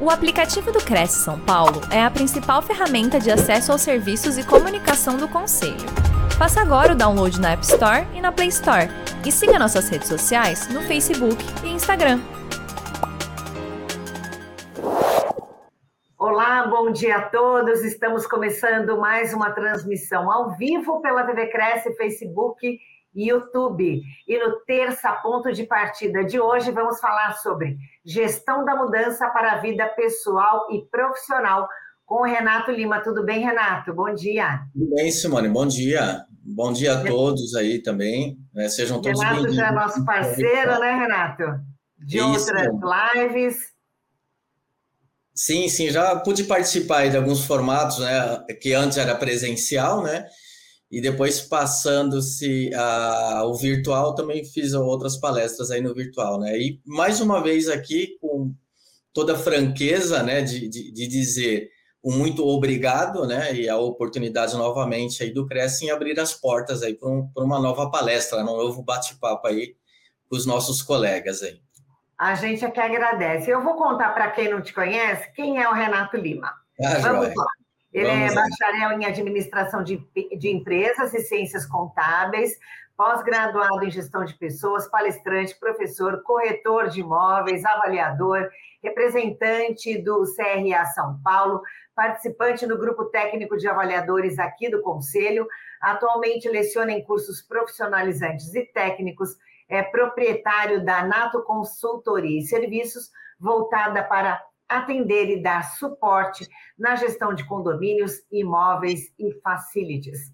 O aplicativo do Cresce São Paulo é a principal ferramenta de acesso aos serviços e comunicação do Conselho. Faça agora o download na App Store e na Play Store. E siga nossas redes sociais no Facebook e Instagram. Olá, bom dia a todos. Estamos começando mais uma transmissão ao vivo pela TV Cresce, Facebook YouTube. E no terça ponto de partida de hoje vamos falar sobre gestão da mudança para a vida pessoal e profissional com o Renato Lima. Tudo bem, Renato? Bom dia. Tudo bem, Simone. Bom dia. Bom dia a todos aí também. Né? Sejam todos Renato bem-vindos. já é nosso parceiro, né, Renato? De Isso. outras lives. Sim, sim, já pude participar aí de alguns formatos, né, que antes era presencial, né, e depois passando-se ao virtual, também fiz outras palestras aí no virtual, né, e mais uma vez aqui com toda a franqueza, né, de, de, de dizer um muito obrigado, né, e a oportunidade novamente aí do Cresce em abrir as portas aí para um, uma nova palestra, um novo bate-papo aí com os nossos colegas aí. A gente é que agradece. Eu vou contar para quem não te conhece quem é o Renato Lima. Ah, Vamos joia. lá. Ele Vamos é bacharel em administração de, de empresas e ciências contábeis, pós-graduado em gestão de pessoas, palestrante, professor, corretor de imóveis, avaliador, representante do CRA São Paulo, participante no grupo técnico de avaliadores aqui do Conselho, atualmente leciona em cursos profissionalizantes e técnicos, é proprietário da Nato Consultoria e Serviços, voltada para atender e dar suporte na gestão de condomínios, imóveis e facilities.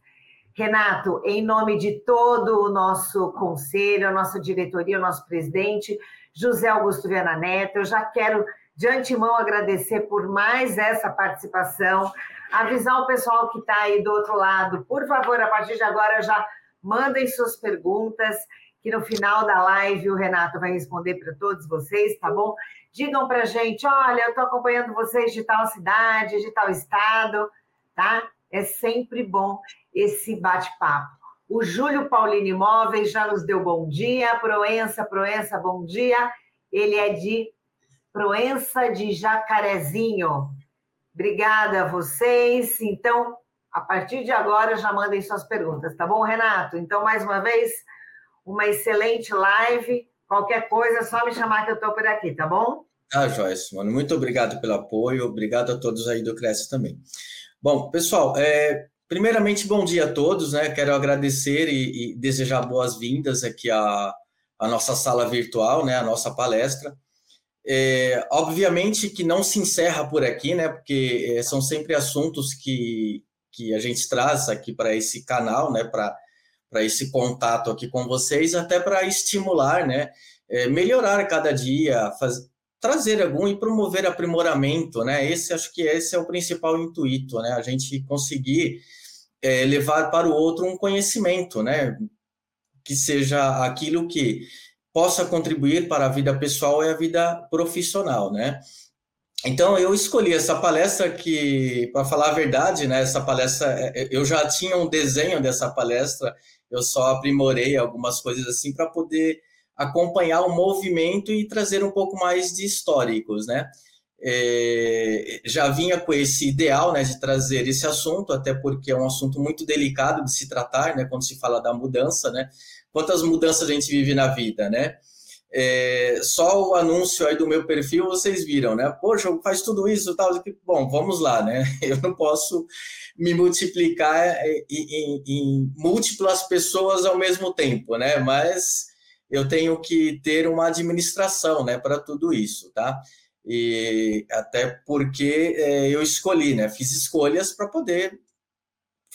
Renato, em nome de todo o nosso conselho, a nossa diretoria, o nosso presidente, José Augusto Viana Neto, eu já quero de antemão agradecer por mais essa participação, avisar o pessoal que está aí do outro lado, por favor, a partir de agora já mandem suas perguntas, que no final da live o Renato vai responder para todos vocês, tá bom? Digam para gente, olha, eu estou acompanhando vocês de tal cidade, de tal estado, tá? É sempre bom esse bate-papo. O Júlio Paulino Imóveis já nos deu bom dia. Proença, Proença, bom dia. Ele é de Proença de Jacarezinho. Obrigada a vocês. Então, a partir de agora, já mandem suas perguntas, tá bom, Renato? Então, mais uma vez, uma excelente live. Qualquer coisa, é só me chamar que eu estou por aqui, tá bom? Ah, Joyce, mano, muito obrigado pelo apoio, obrigado a todos aí do Cresce também. Bom, pessoal, é, primeiramente, bom dia a todos, né? Quero agradecer e, e desejar boas-vindas aqui à, à nossa sala virtual, né? A nossa palestra. É, obviamente que não se encerra por aqui, né? Porque é, são sempre assuntos que, que a gente traz aqui para esse canal, né? Para para esse contato aqui com vocês, até para estimular, né? É, melhorar cada dia, faz, trazer algum e promover aprimoramento, né? Esse acho que esse é o principal intuito, né? A gente conseguir é, levar para o outro um conhecimento, né? Que seja aquilo que possa contribuir para a vida pessoal e a vida profissional, né? Então eu escolhi essa palestra que, para falar a verdade, né? Essa palestra eu já tinha um desenho dessa palestra, eu só aprimorei algumas coisas assim para poder acompanhar o movimento e trazer um pouco mais de históricos, né? É, já vinha com esse ideal, né, de trazer esse assunto, até porque é um assunto muito delicado de se tratar, né, quando se fala da mudança, né? Quantas mudanças a gente vive na vida, né? É, só o anúncio aí do meu perfil vocês viram, né? Poxa, faz tudo isso, tal. Bom, vamos lá, né? Eu não posso me multiplicar em, em, em múltiplas pessoas ao mesmo tempo, né? Mas eu tenho que ter uma administração, né, para tudo isso, tá? E até porque é, eu escolhi, né? Fiz escolhas para poder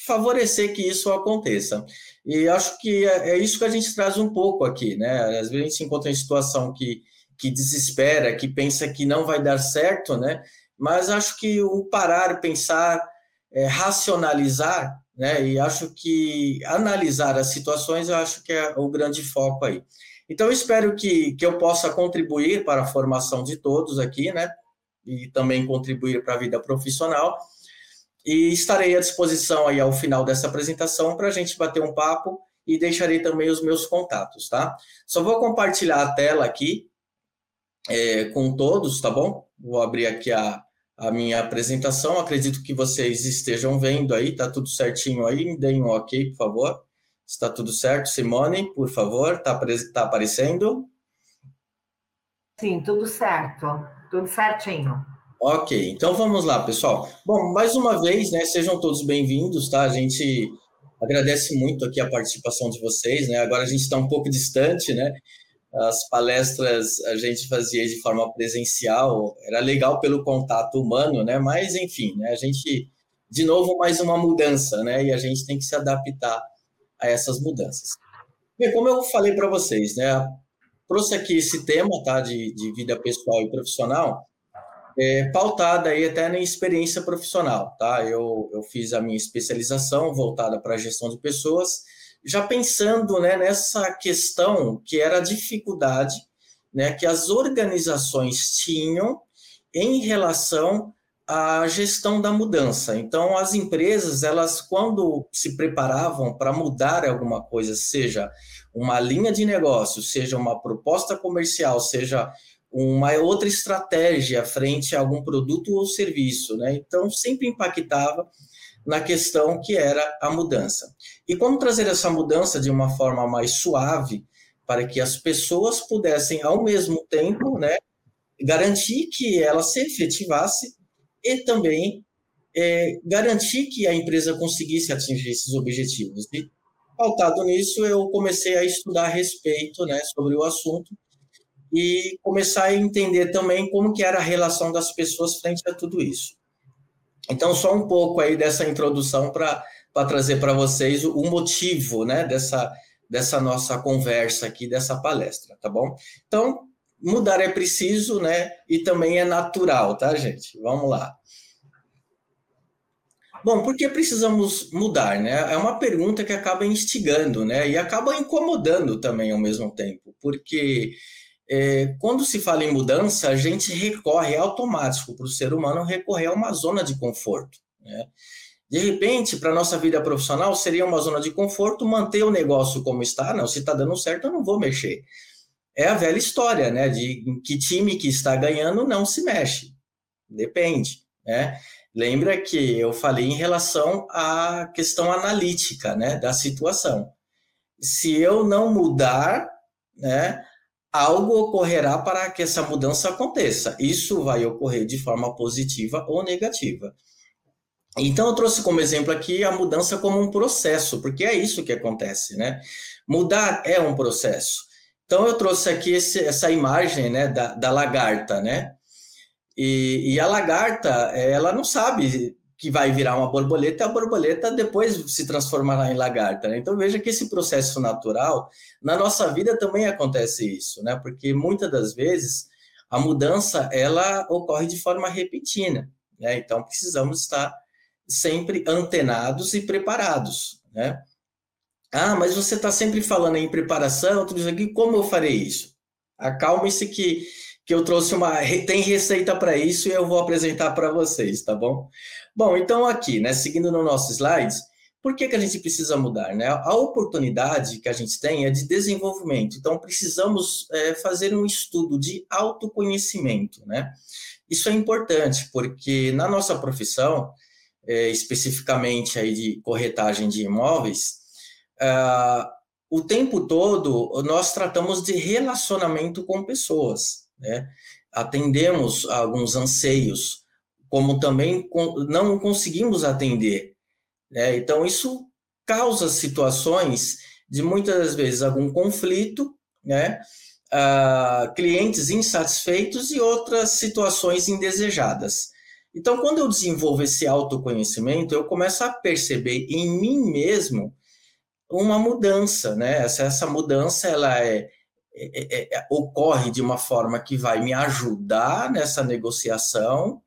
favorecer que isso aconteça. E acho que é, é, isso que a gente traz um pouco aqui, né? Às vezes a gente se encontra em situação que, que desespera, que pensa que não vai dar certo, né? Mas acho que o parar, pensar, é, racionalizar, né? E acho que analisar as situações, eu acho que é o grande foco aí. Então, espero que, que eu possa contribuir para a formação de todos aqui, né? E também contribuir para a vida profissional. E estarei à disposição aí ao final dessa apresentação para a gente bater um papo e deixarei também os meus contatos, tá? Só vou compartilhar a tela aqui é, com todos, tá bom? Vou abrir aqui a, a minha apresentação. Acredito que vocês estejam vendo aí, tá tudo certinho aí. Me deem um ok, por favor. Está tudo certo, Simone, por favor, está tá aparecendo? Sim, tudo certo, tudo certinho. Ok, então vamos lá, pessoal. Bom, mais uma vez, né, sejam todos bem-vindos, tá? A gente agradece muito aqui a participação de vocês, né? Agora a gente está um pouco distante, né? As palestras a gente fazia de forma presencial, era legal pelo contato humano, né? Mas, enfim, né? a gente, de novo, mais uma mudança, né? E a gente tem que se adaptar a essas mudanças. Bem, como eu falei para vocês, né? Trouxe aqui esse tema, tá? De, de vida pessoal e profissional, é, pautada aí até na experiência profissional, tá? Eu, eu fiz a minha especialização voltada para a gestão de pessoas, já pensando né, nessa questão que era a dificuldade né, que as organizações tinham em relação à gestão da mudança. Então, as empresas, elas, quando se preparavam para mudar alguma coisa, seja uma linha de negócio, seja uma proposta comercial, seja uma outra estratégia frente a algum produto ou serviço, né? Então, sempre impactava na questão que era a mudança. E como trazer essa mudança de uma forma mais suave para que as pessoas pudessem, ao mesmo tempo, né, garantir que ela se efetivasse e também é, garantir que a empresa conseguisse atingir esses objetivos. E, pautado nisso, eu comecei a estudar a respeito né, sobre o assunto e começar a entender também como que era a relação das pessoas frente a tudo isso. Então, só um pouco aí dessa introdução para trazer para vocês o, o motivo né, dessa, dessa nossa conversa aqui, dessa palestra, tá bom? Então, mudar é preciso, né? E também é natural, tá, gente? Vamos lá. Bom, por que precisamos mudar, né? É uma pergunta que acaba instigando, né? E acaba incomodando também ao mesmo tempo, porque é, quando se fala em mudança, a gente recorre automático para o ser humano recorrer a uma zona de conforto. Né? De repente, para nossa vida profissional, seria uma zona de conforto manter o negócio como está. Não, se está dando certo, eu não vou mexer. É a velha história, né? De que time que está ganhando não se mexe. Depende, né? Lembra que eu falei em relação à questão analítica, né? Da situação. Se eu não mudar, né? Algo ocorrerá para que essa mudança aconteça. Isso vai ocorrer de forma positiva ou negativa. Então, eu trouxe como exemplo aqui a mudança como um processo, porque é isso que acontece, né? Mudar é um processo. Então, eu trouxe aqui esse, essa imagem né, da, da lagarta, né? E, e, a lagarta, ela não sabe que vai virar uma borboleta, e a borboleta depois se transformará em lagarta. Né? Então veja que esse processo natural, na nossa vida também acontece isso, né? Porque muitas das vezes a mudança ela ocorre de forma repentina, né? Então precisamos estar sempre antenados e preparados, né? Ah, mas você está sempre falando em preparação, tudo isso aqui, como eu farei isso? Acalme-se que que eu trouxe uma tem receita para isso e eu vou apresentar para vocês, tá bom? Bom, então aqui, né, seguindo no nosso slides, por que, que a gente precisa mudar? Né? A oportunidade que a gente tem é de desenvolvimento, então precisamos é, fazer um estudo de autoconhecimento. Né? Isso é importante, porque na nossa profissão, é, especificamente aí de corretagem de imóveis, é, o tempo todo nós tratamos de relacionamento com pessoas, né? atendemos alguns anseios como também não conseguimos atender. Né? Então, isso causa situações de muitas vezes algum conflito, né? Uh, clientes insatisfeitos e outras situações indesejadas. Então, quando eu desenvolvo esse autoconhecimento, eu começo a perceber em mim mesmo uma mudança, né? Essa, essa mudança ela é, é, é, é ocorre de uma forma que vai me ajudar nessa negociação,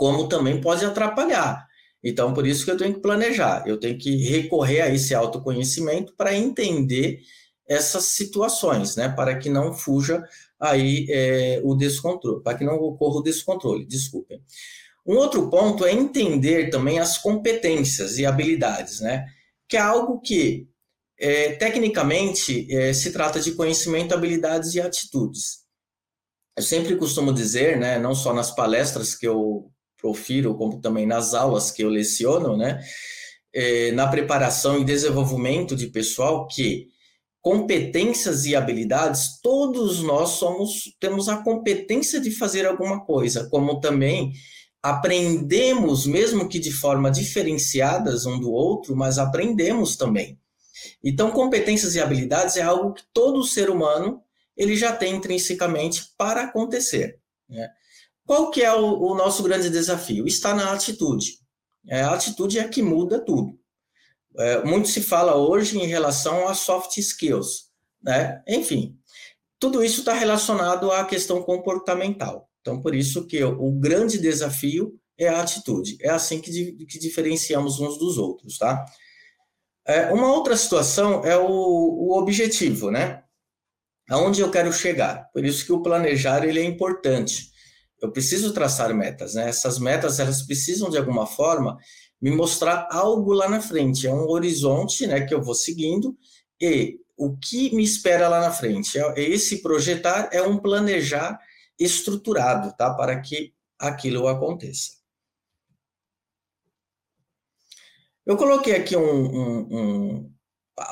como também pode atrapalhar. Então, por isso que eu tenho que planejar, eu tenho que recorrer a esse autoconhecimento para entender essas situações, né? Para que não fuja aí é, o descontrole, para que não ocorra o descontrole, desculpem. Um outro ponto é entender também as competências e habilidades, né? Que é algo que, é, tecnicamente, é, se trata de conhecimento, habilidades e atitudes. eu sempre costumo dizer, né, não só nas palestras que eu profiro, como também nas aulas que eu leciono, né, é, na preparação e desenvolvimento de pessoal, que competências e habilidades, todos nós somos temos a competência de fazer alguma coisa, como também aprendemos, mesmo que de forma diferenciadas um do outro, mas aprendemos também. Então, competências e habilidades é algo que todo ser humano ele já tem intrinsecamente para acontecer. Né? Qual que é o, o, nosso grande desafio? Está na atitude. É, a atitude é que muda tudo. É, muito se fala hoje em relação a soft skills, né? Enfim, tudo isso está relacionado à questão comportamental. Então, por isso que o grande desafio é a atitude. É assim que, que diferenciamos uns dos outros, tá? É, uma outra situação é o, o objetivo, né? Aonde eu quero chegar. Por isso que o planejar ele é importante. Eu preciso traçar metas, né? Essas metas elas precisam de alguma forma me mostrar algo lá na frente. É um horizonte, né, que eu vou seguindo e o que me espera lá na frente. É, esse projetar é um planejar estruturado, tá? Para que aquilo aconteça. Eu coloquei aqui um, um, um,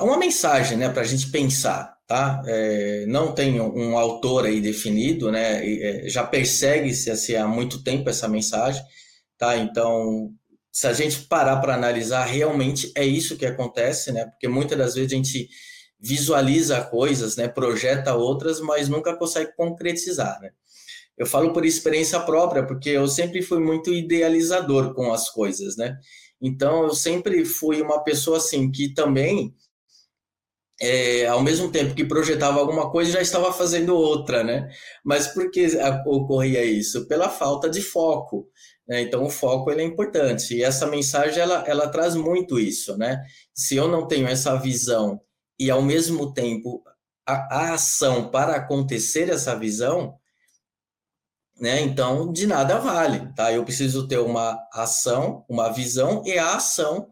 uma mensagem, né, para a gente pensar, tá? É, não tem um, autor aí definido, né? É, já persegue-se assim, há muito tempo essa mensagem, tá? Então, se a gente parar para analisar, realmente é isso que acontece, né? Porque muitas das vezes a gente visualiza coisas, né? Projeta outras, mas nunca consegue concretizar, né? Eu falo por experiência própria, porque eu sempre fui muito idealizador com as coisas, né? Então, eu sempre fui uma pessoa assim que também, é, ao mesmo tempo que projetava alguma coisa, já estava fazendo outra, né? Mas por que ocorria isso? Pela falta de foco. Né? Então, o foco ele é importante. E essa mensagem ela, ela traz muito isso, né? Se eu não tenho essa visão e, ao mesmo tempo, a, a ação para acontecer essa visão, né? Então, de nada vale, tá? Eu preciso ter uma ação, uma visão e a ação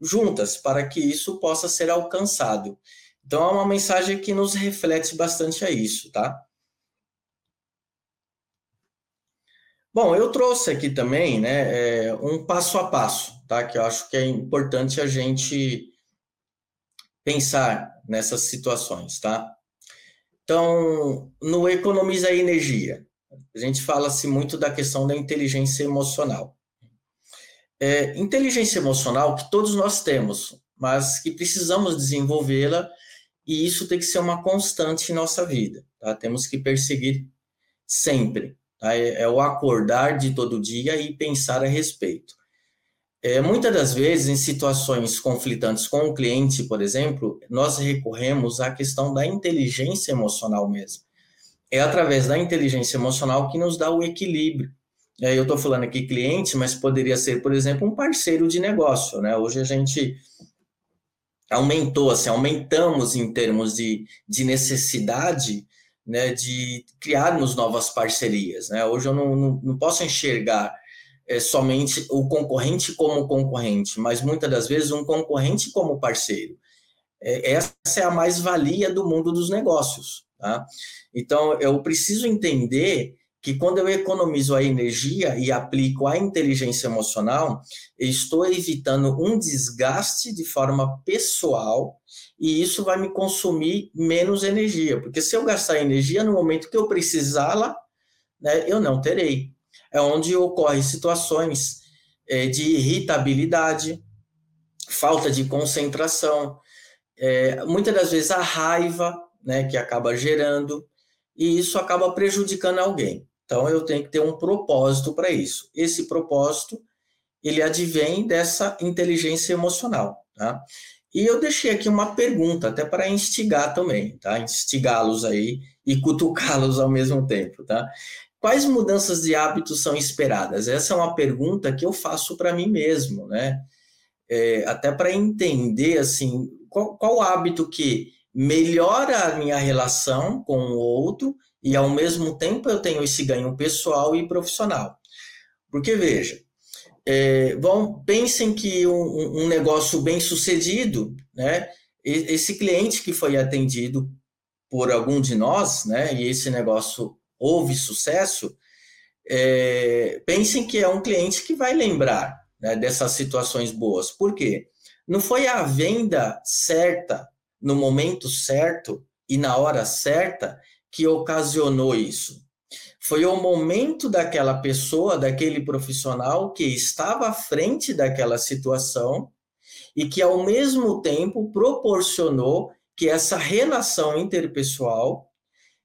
juntas para que isso possa ser alcançado. Então, é uma mensagem que nos reflete bastante a isso, tá? Bom, eu trouxe aqui também, né, é, um passo a passo, tá? Que eu acho que é importante a gente pensar nessas situações, tá? Então, no economiza energia, a gente fala-se muito da questão da inteligência emocional. É, inteligência emocional que todos nós temos, mas que precisamos desenvolvê-la e isso tem que ser uma constante em nossa vida. Tá? Temos que perseguir sempre. Tá? É, é, o acordar de todo dia e pensar a respeito. É, muitas das vezes, em situações conflitantes com o cliente, por exemplo, nós recorremos à questão da inteligência emocional mesmo é através da inteligência emocional que nos dá o equilíbrio. Eu estou falando aqui cliente, mas poderia ser, por exemplo, um parceiro de negócio. Né? Hoje a gente aumentou, assim, aumentamos em termos de, de necessidade né, de criarmos novas parcerias. Né? Hoje eu não, não, não posso enxergar é, somente o concorrente como concorrente, mas muitas das vezes um concorrente como parceiro. É, essa é a mais-valia do mundo dos negócios. Tá? Então, eu preciso entender que quando eu economizo a energia e aplico a inteligência emocional, estou evitando um desgaste de forma pessoal e isso vai me consumir menos energia, porque se eu gastar energia no momento que eu precisá-la, né, eu não terei. É onde ocorrem situações é, de irritabilidade, falta de concentração, é, muitas das vezes a raiva, né, que acaba gerando, e isso acaba prejudicando alguém. Então, eu tenho que ter um propósito para isso. Esse propósito, ele advém dessa inteligência emocional, tá? E eu deixei aqui uma pergunta, até para instigar também, tá? Instigá-los aí e cutucá-los ao mesmo tempo, tá? Quais mudanças de hábitos são esperadas? Essa é uma pergunta que eu faço para mim mesmo, né? É, até para entender, assim, qual, qual hábito que melhora a minha relação com o outro e, ao mesmo tempo, eu tenho esse ganho pessoal e profissional. Porque, veja, é, vão, pensem que um, um negócio bem sucedido, né, esse cliente que foi atendido por algum de nós, né, e esse negócio houve sucesso, é, pensem que é um cliente que vai lembrar né, dessas situações boas. Por quê? Não foi a venda certa, no momento certo e na hora certa, que ocasionou isso. Foi o momento daquela pessoa, daquele profissional que estava à frente daquela situação e que, ao mesmo tempo, proporcionou que essa relação interpessoal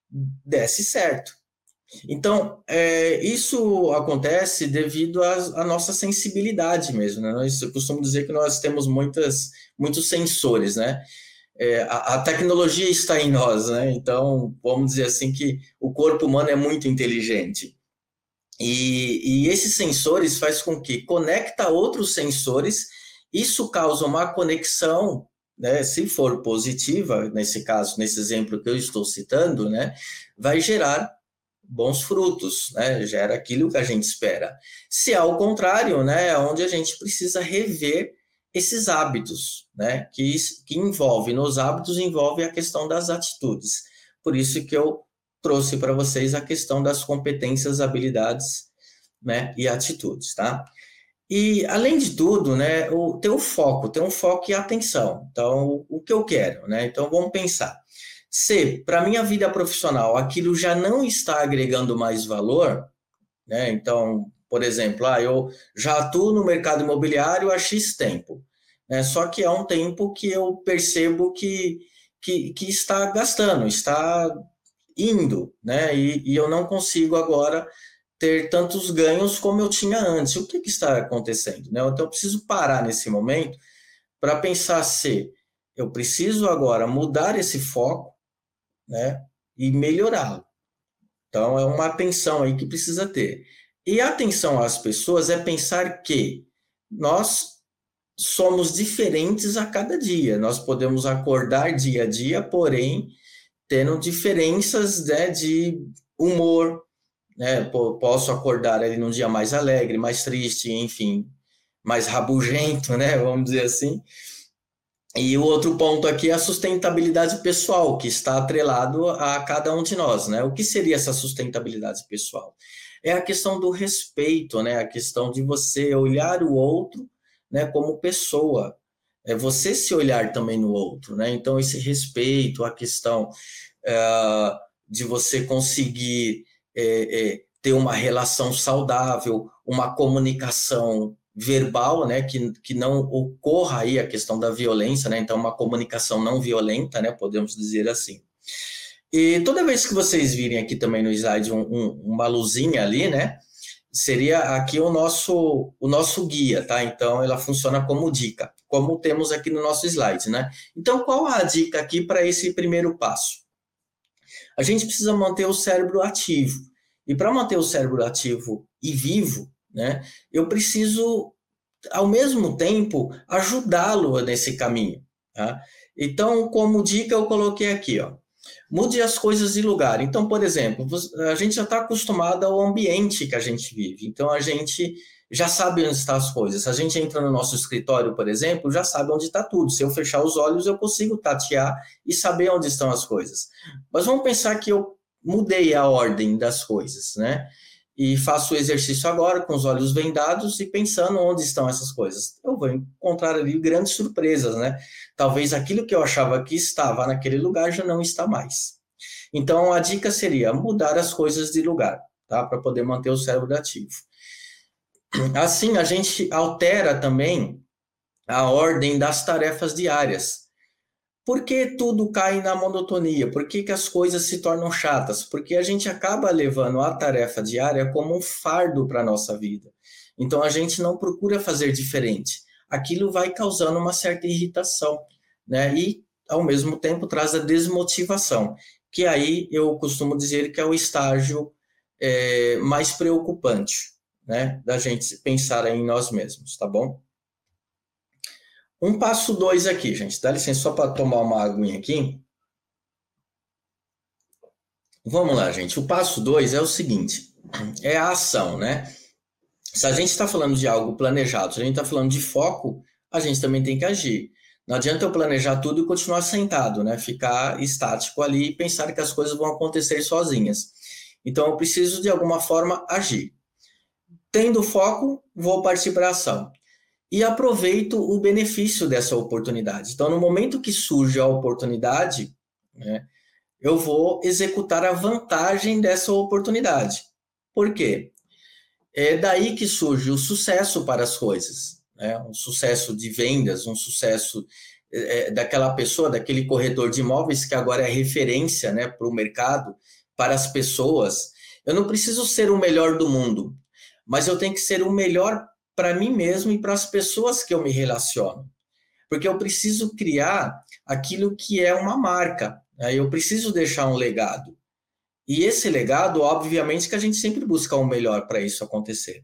desse certo. Então, é, isso acontece devido à nossa sensibilidade mesmo. Né? Nós, eu costumo dizer que nós temos muitas, muitos sensores, né? É, a, a, tecnologia está em nós, né? Então, vamos dizer assim que o corpo humano é muito inteligente. E, e esses sensores faz com que conecta outros sensores, isso causa uma conexão, né? Se for positiva, nesse caso, nesse exemplo que eu estou citando, né? Vai gerar bons frutos, né? Gera aquilo que a gente espera. Se ao contrário, né? É onde a gente precisa rever esses hábitos, né? Que, que envolve, nos hábitos, envolve a questão das atitudes. Por isso que eu trouxe para vocês a questão das competências, habilidades, né? E atitudes, tá? E, além de tudo, né, o, ter o foco, ter um foco e atenção. Então, o, o que eu quero, né? Então, vamos pensar. Se para minha vida profissional aquilo já não está agregando mais valor, né? Então, por exemplo, ah, eu já atuo no mercado imobiliário há X tempo, né? Só que é um tempo que eu percebo que, que, que está gastando, está indo, né? E, e, eu não consigo agora ter tantos ganhos como eu tinha antes. O que, que está acontecendo? Né? Então, eu preciso parar nesse momento para pensar se eu preciso agora mudar esse foco né? E melhorá-lo. Então, é uma atenção aí que precisa ter. E atenção às pessoas é pensar que nós somos diferentes a cada dia. Nós podemos acordar dia a dia, porém, tendo diferenças né, de humor. Né? Posso acordar ali num dia mais alegre, mais triste, enfim, mais rabugento, né? Vamos dizer assim. E o outro ponto aqui é a sustentabilidade pessoal, que está atrelado a cada um de nós, né? O que seria essa sustentabilidade pessoal? É a questão do respeito, né? A questão de você olhar o outro, né, como pessoa. É você se olhar também no outro, né? Então esse respeito, a questão uh, de você conseguir é, é, ter uma relação saudável, uma comunicação verbal, né, que, que não ocorra aí a questão da violência, né, então uma comunicação não violenta, né, podemos dizer assim. E toda vez que vocês virem aqui também no slide um, um, uma luzinha ali, né, seria aqui o nosso, o nosso guia, tá? Então, ela funciona como dica, como temos aqui no nosso slide, né? Então, qual a dica aqui para esse primeiro passo? A gente precisa manter o cérebro ativo. E para manter o cérebro ativo e vivo, né? Eu preciso, ao mesmo tempo, ajudá-lo nesse caminho. Tá? Então, como dica, eu coloquei aqui, ó. Mude as coisas de lugar. Então, por exemplo, a gente já está acostumado ao ambiente que a gente vive. Então, a gente já sabe onde estão as coisas. Se a gente entra no nosso escritório, por exemplo, já sabe onde está tudo. Se eu fechar os olhos, eu consigo tatear e saber onde estão as coisas. Mas vamos pensar que eu mudei a ordem das coisas, né? E faço o exercício agora com os olhos vendados e pensando onde estão essas coisas. Eu vou encontrar ali grandes surpresas, né? Talvez aquilo que eu achava que estava naquele lugar já não está mais. Então a dica seria mudar as coisas de lugar, tá? Para poder manter o cérebro ativo. Assim, a gente altera também a ordem das tarefas diárias. Por que tudo cai na monotonia? Por que, que as coisas se tornam chatas? Porque a gente acaba levando a tarefa diária como um fardo para a nossa vida. Então a gente não procura fazer diferente. Aquilo vai causando uma certa irritação, né? E ao mesmo tempo traz a desmotivação, que aí eu costumo dizer que é o estágio é, mais preocupante, né? Da gente pensar em nós mesmos, tá bom? Um passo dois aqui, gente. Dá licença só para tomar uma aguinha aqui. Vamos lá, gente. O passo dois é o seguinte: é a ação, né? Se a gente está falando de algo planejado, se a gente está falando de foco, a gente também tem que agir. Não adianta eu planejar tudo e continuar sentado, né? Ficar estático ali e pensar que as coisas vão acontecer sozinhas. Então, eu preciso, de alguma forma, agir. Tendo foco, vou partir para a ação. E aproveito o benefício dessa oportunidade. Então, no momento que surge a oportunidade, né, eu vou executar a vantagem dessa oportunidade. Por quê? É daí que surge o sucesso para as coisas. Né? Um sucesso de vendas, um sucesso é, daquela pessoa, daquele corretor de imóveis que agora é referência né, para o mercado, para as pessoas. Eu não preciso ser o melhor do mundo, mas eu tenho que ser o melhor para mim mesmo e para as pessoas que eu me relaciono. Porque eu preciso criar aquilo que é uma marca, né? eu preciso deixar um legado. E esse legado, obviamente, que a gente sempre busca o melhor para isso acontecer.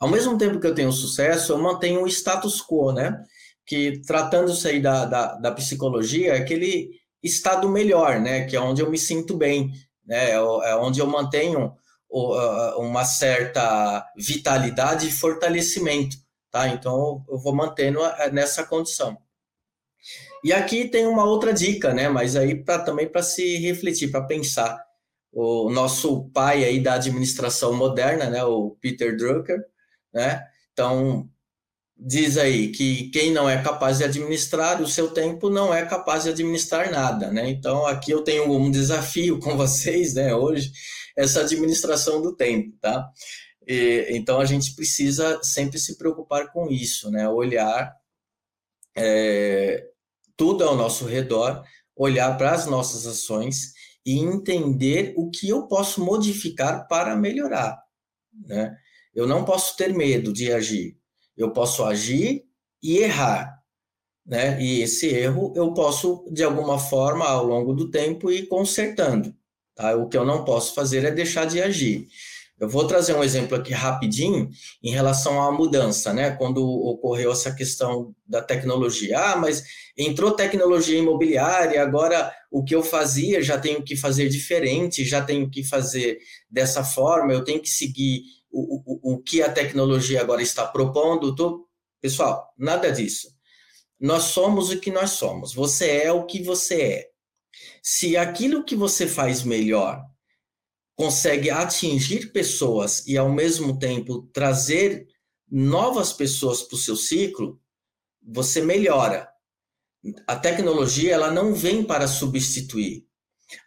Ao mesmo tempo que eu tenho sucesso, eu mantenho o status quo, né? Que tratando-se aí da, da, da, psicologia, é aquele estado melhor, né? Que é onde eu me sinto bem, né? É, é onde eu mantenho uma certa vitalidade e fortalecimento, tá? Então eu vou mantendo nessa condição. E aqui tem uma outra dica, né? Mas aí para também para se refletir, para pensar. O nosso pai aí da administração moderna, né? O Peter Drucker, né? Então diz aí que quem não é capaz de administrar o seu tempo não é capaz de administrar nada, né? Então aqui eu tenho um desafio com vocês, né? Hoje essa administração do tempo, tá? E, então a gente precisa sempre se preocupar com isso, né? Olhar é, tudo ao nosso redor, olhar para as nossas ações e entender o que eu posso modificar para melhorar, né? Eu não posso ter medo de agir. Eu posso agir e errar, né? E esse erro eu posso de alguma forma ao longo do tempo ir consertando. Tá? O que eu não posso fazer é deixar de agir. Eu vou trazer um exemplo aqui rapidinho em relação à mudança, né? Quando ocorreu essa questão da tecnologia. Ah, mas entrou tecnologia imobiliária, agora o que eu fazia já tenho que fazer diferente, já tenho que fazer dessa forma, eu tenho que seguir o, o, o que a tecnologia agora está propondo. Tô... Pessoal, nada disso. Nós somos o que nós somos. Você é o que você é. Se aquilo que você faz melhor consegue atingir pessoas e, ao mesmo tempo, trazer novas pessoas para o seu ciclo, você melhora. A tecnologia ela não vem para substituir.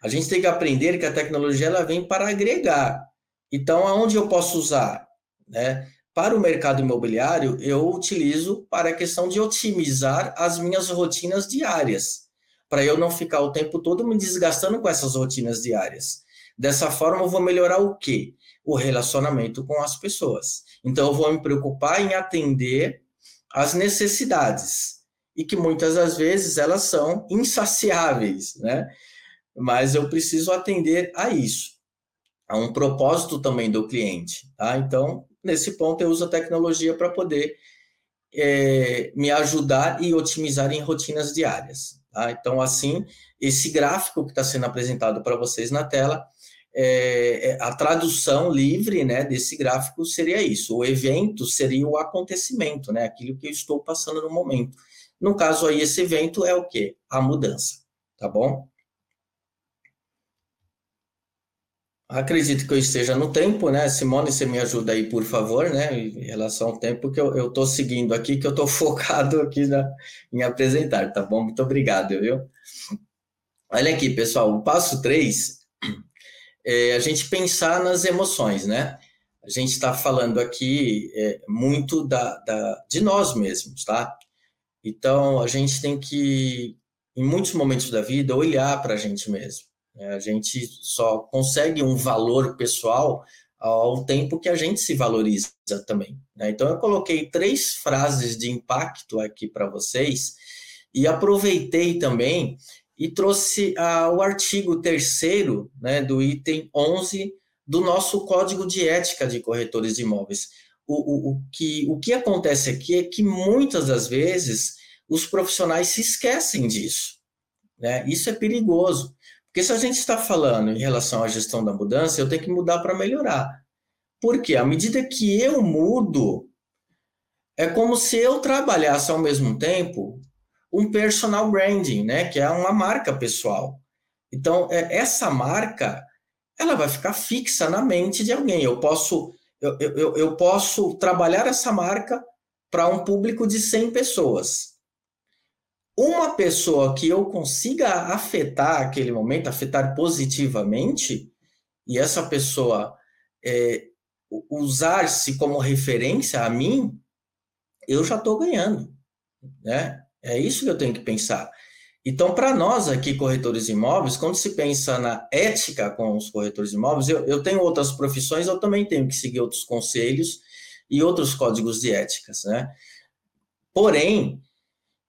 A gente tem que aprender que a tecnologia ela vem para agregar. Então, aonde eu posso usar? Né? Para o mercado imobiliário, eu utilizo para a questão de otimizar as minhas rotinas diárias para eu não ficar o tempo todo me desgastando com essas rotinas diárias. Dessa forma, eu vou melhorar o quê? O relacionamento com as pessoas. Então, eu vou me preocupar em atender as necessidades e que muitas das vezes elas são insaciáveis, né? Mas eu preciso atender a isso, a um propósito também do cliente, tá? Então, nesse ponto, eu uso a tecnologia para poder é, me ajudar e otimizar em rotinas diárias. Tá? Então, assim, esse gráfico que está sendo apresentado para vocês na tela, é, é, a tradução livre né, desse gráfico seria isso. O evento seria o acontecimento, né, aquilo que eu estou passando no momento. No caso aí, esse evento é o quê? A mudança, tá bom? Acredito que eu esteja no tempo, né? Simone, você me ajuda aí, por favor, né? Em relação ao tempo que eu estou seguindo aqui, que eu estou focado aqui na, em apresentar, tá bom? Muito obrigado, viu? Olha aqui, pessoal, o passo 3 é a gente pensar nas emoções, né? A gente está falando aqui é, muito da, da, de nós mesmos, tá? Então, a gente tem que, em muitos momentos da vida, olhar para a gente mesmo a gente só consegue um valor pessoal ao tempo que a gente se valoriza também. Né? Então, eu coloquei três frases de impacto aqui para vocês e aproveitei também e trouxe ah, o artigo terceiro né, do item 11 do nosso Código de Ética de Corretores de Imóveis. O, o, o, que, o que acontece aqui é que muitas das vezes os profissionais se esquecem disso. Né? Isso é perigoso. Porque se a gente está falando em relação à gestão da mudança, eu tenho que mudar para melhorar. Porque à medida que eu mudo, é como se eu trabalhasse ao mesmo tempo um personal branding, né, que é uma marca pessoal. Então, é, essa marca, ela vai ficar fixa na mente de alguém. Eu posso, eu, eu, eu posso trabalhar essa marca para um público de 100 pessoas. Uma pessoa que eu consiga afetar aquele momento, afetar positivamente, e essa pessoa é, usar-se como referência a mim, eu já estou ganhando. Né? É isso que eu tenho que pensar. Então, para nós aqui, corretores imóveis, quando se pensa na ética com os corretores imóveis, eu, eu tenho outras profissões, eu também tenho que seguir outros conselhos e outros códigos de éticas, né? Porém,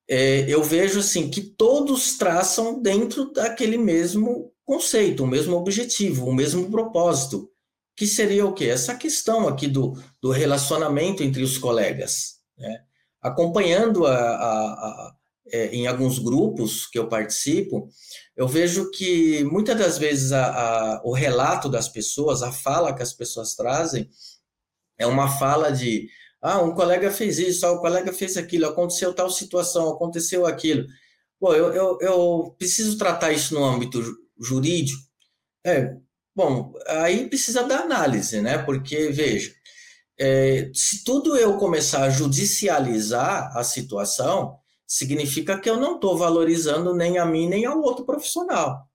é, eu vejo assim que todos traçam dentro daquele mesmo conceito, o mesmo objetivo, o mesmo propósito, que seria o quê? Essa questão aqui do, do relacionamento entre os colegas, né? Acompanhando a, a, a é, em alguns grupos que eu participo, eu vejo que muitas das vezes a, a, o relato das pessoas, a fala que as pessoas trazem, é uma fala de ah, um colega fez isso, ah, o colega fez aquilo, aconteceu tal situação, aconteceu aquilo. Pô, eu, eu, eu preciso tratar isso no âmbito jurídico. É, bom, aí precisa da análise, né? Porque, veja, é, se tudo eu começar a judicializar a situação, significa que eu não estou valorizando nem a mim nem ao outro profissional,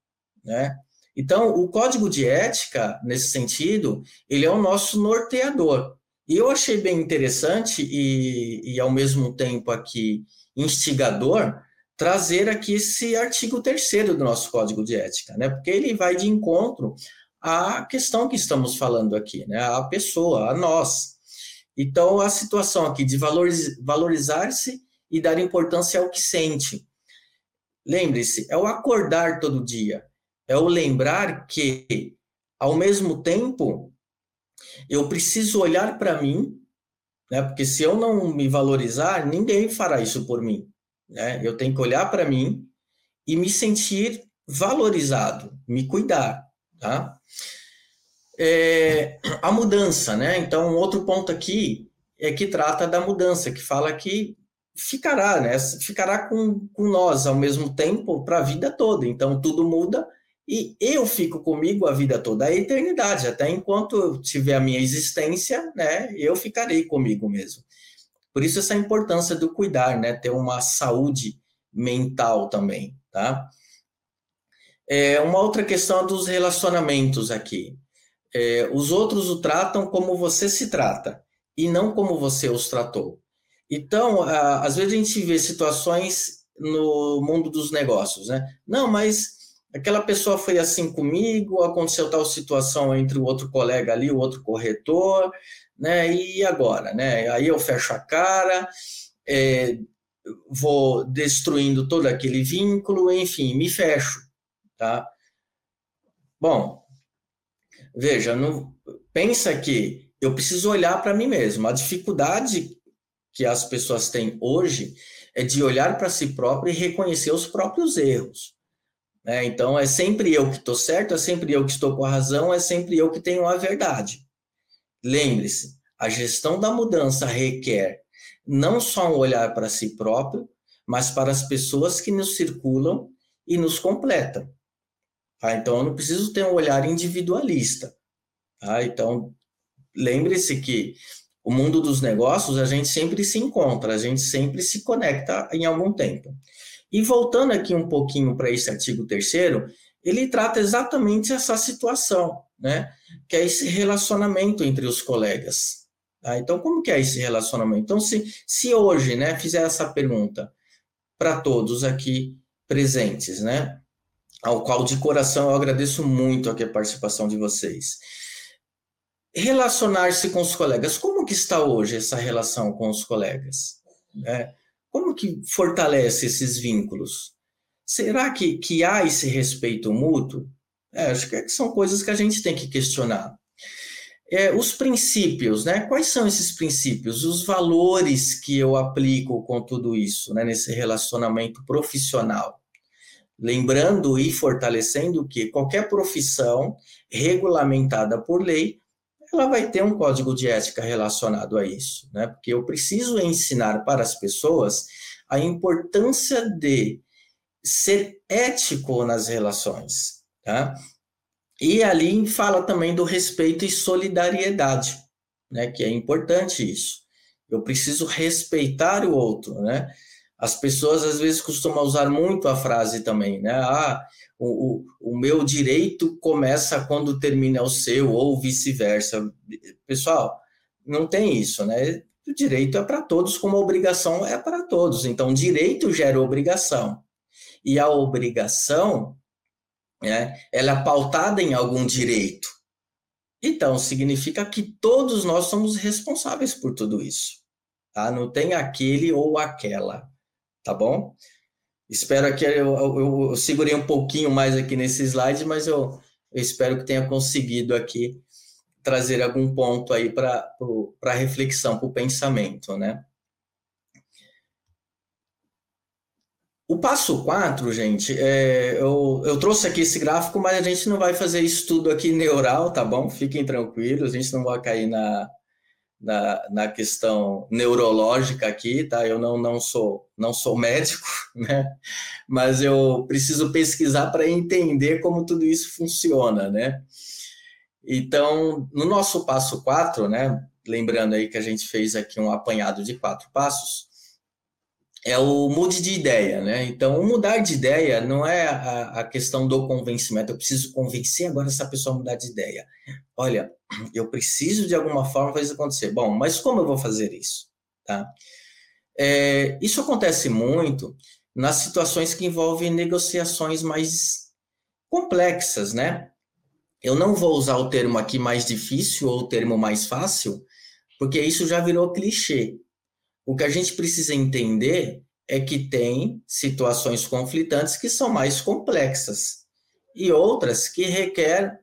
né? Então, o código de ética, nesse sentido, ele é o nosso norteador. E eu achei bem interessante e, e ao mesmo tempo aqui instigador trazer aqui esse artigo terceiro do nosso código de ética, né? Porque ele vai de encontro à questão que estamos falando aqui, né? A pessoa, a nós. Então, a situação aqui de valorizar-se e dar importância ao que sente. Lembre-se, é o acordar todo dia, é o lembrar que, ao mesmo tempo, eu preciso olhar para mim, né? Porque se eu não me valorizar, ninguém fará isso por mim, né? Eu tenho que olhar para mim e me sentir valorizado, me cuidar, tá? É, a mudança, né? Então, outro ponto aqui é que trata da mudança, que fala que ficará, né? Ficará com, com nós ao mesmo tempo para a vida toda. Então, tudo muda e eu fico comigo a vida toda, a eternidade, até enquanto eu tiver a minha existência, né, eu ficarei comigo mesmo. Por isso essa importância do cuidar, né, ter uma saúde mental também, tá? É, uma outra questão dos relacionamentos aqui. É, os outros o tratam como você se trata e não como você os tratou. Então, às vezes a gente vê situações no mundo dos negócios, né? Não, mas aquela pessoa foi assim comigo, aconteceu tal situação entre o outro colega ali, o outro corretor, né? E agora, né? Aí eu fecho a cara, é, vou destruindo todo aquele vínculo, enfim, me fecho, tá? Bom, veja, não, pensa que eu preciso olhar para mim mesmo. A dificuldade que as pessoas têm hoje é de olhar para si próprio e reconhecer os próprios erros. Né? Então, é sempre eu que estou certo, é sempre eu que estou com a razão, é sempre eu que tenho a verdade. Lembre-se, a gestão da mudança requer não só um olhar para si próprio, mas para as pessoas que nos circulam e nos completam. Tá? Então, eu não preciso ter um olhar individualista. Tá? Então, lembre-se que o mundo dos negócios, a gente sempre se encontra, a gente sempre se conecta em algum tempo. E voltando aqui um pouquinho para esse artigo terceiro, ele trata exatamente essa situação, né? Que é esse relacionamento entre os colegas. Tá? Então, como que é esse relacionamento? Então, se, se hoje, né, fizer essa pergunta para todos aqui presentes, né? Ao qual de coração eu agradeço muito aqui a participação de vocês. Relacionar-se com os colegas, como que está hoje essa relação com os colegas? Né? Como que fortalece esses vínculos? Será que, que há esse respeito mútuo? É, acho que são coisas que a gente tem que questionar. É, os princípios, né? Quais são esses princípios? Os valores que eu aplico com tudo isso, né? Nesse relacionamento profissional. Lembrando e fortalecendo que qualquer profissão regulamentada por lei ela vai ter um código de ética relacionado a isso, né? Porque eu preciso ensinar para as pessoas a importância de ser ético nas relações, tá? E ali fala também do respeito e solidariedade, né? Que é importante isso. Eu preciso respeitar o outro, né? As pessoas às vezes costumam usar muito a frase também, né? Ah, o, o, o meu direito começa quando termina o seu, ou vice-versa. Pessoal, não tem isso, né? O direito é para todos, como a obrigação é para todos. Então, direito gera obrigação. E a obrigação, né, ela é pautada em algum direito. Então, significa que todos nós somos responsáveis por tudo isso. Tá? Não tem aquele ou aquela tá bom? Espero que eu, eu, eu segurei um pouquinho mais aqui nesse slide, mas eu, eu espero que tenha conseguido aqui trazer algum ponto aí para reflexão, para o pensamento, né? O passo 4, gente, é, eu, eu trouxe aqui esse gráfico, mas a gente não vai fazer estudo aqui neural, tá bom? Fiquem tranquilos, a gente não vai cair na, na, na questão neurológica aqui, tá? Eu não, não sou não sou médico, né? Mas eu preciso pesquisar para entender como tudo isso funciona, né? Então, no nosso passo 4, né? Lembrando aí que a gente fez aqui um apanhado de quatro passos, é o mude de ideia, né? Então, o mudar de ideia não é a, a, questão do convencimento. Eu preciso convencer agora essa pessoa a mudar de ideia. Olha, eu preciso de alguma forma fazer isso acontecer. Bom, mas como eu vou fazer isso? Tá? É, isso acontece muito nas situações que envolvem negociações mais complexas, né? Eu não vou usar o termo aqui mais difícil ou o termo mais fácil, porque isso já virou clichê. O que a gente precisa entender é que tem situações conflitantes que são mais complexas e outras que requer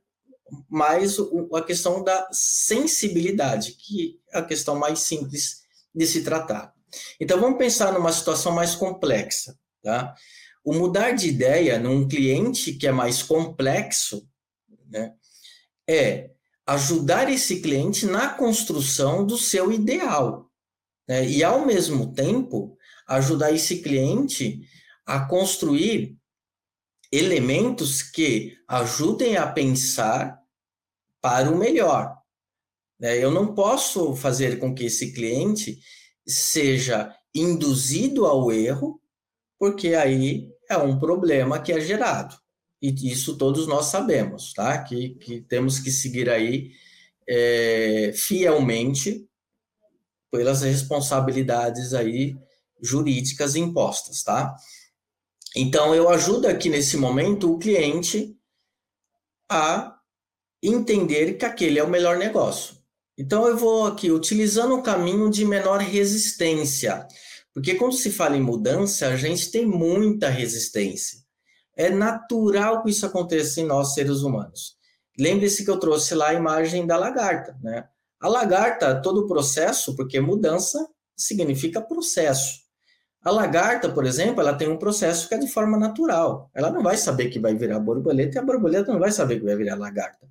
mais a questão da sensibilidade, que é a questão mais simples de se tratar. Então vamos pensar numa situação mais complexa, tá? O mudar de ideia num cliente que é mais complexo, né, é ajudar esse cliente na construção do seu ideal né? e, ao mesmo tempo, ajudar esse cliente a construir elementos que ajudem a pensar para o melhor. Né? Eu não posso fazer com que esse cliente seja induzido ao erro, porque aí é um problema que é gerado. E isso todos nós sabemos, tá? Que, que temos que seguir aí é, fielmente pelas responsabilidades aí jurídicas impostas, tá? Então, eu ajudo aqui nesse momento o cliente a entender que aquele é o melhor negócio. Então, eu vou aqui utilizando um caminho de menor resistência, porque quando se fala em mudança, a gente tem muita resistência. É natural que isso aconteça em nós, seres humanos. Lembre-se que eu trouxe lá a imagem da lagarta, né? A lagarta, todo o processo, porque mudança significa processo. A lagarta, por exemplo, ela tem um processo que é de forma natural. Ela não vai saber que vai virar borboleta e a borboleta não vai saber que vai virar lagarta.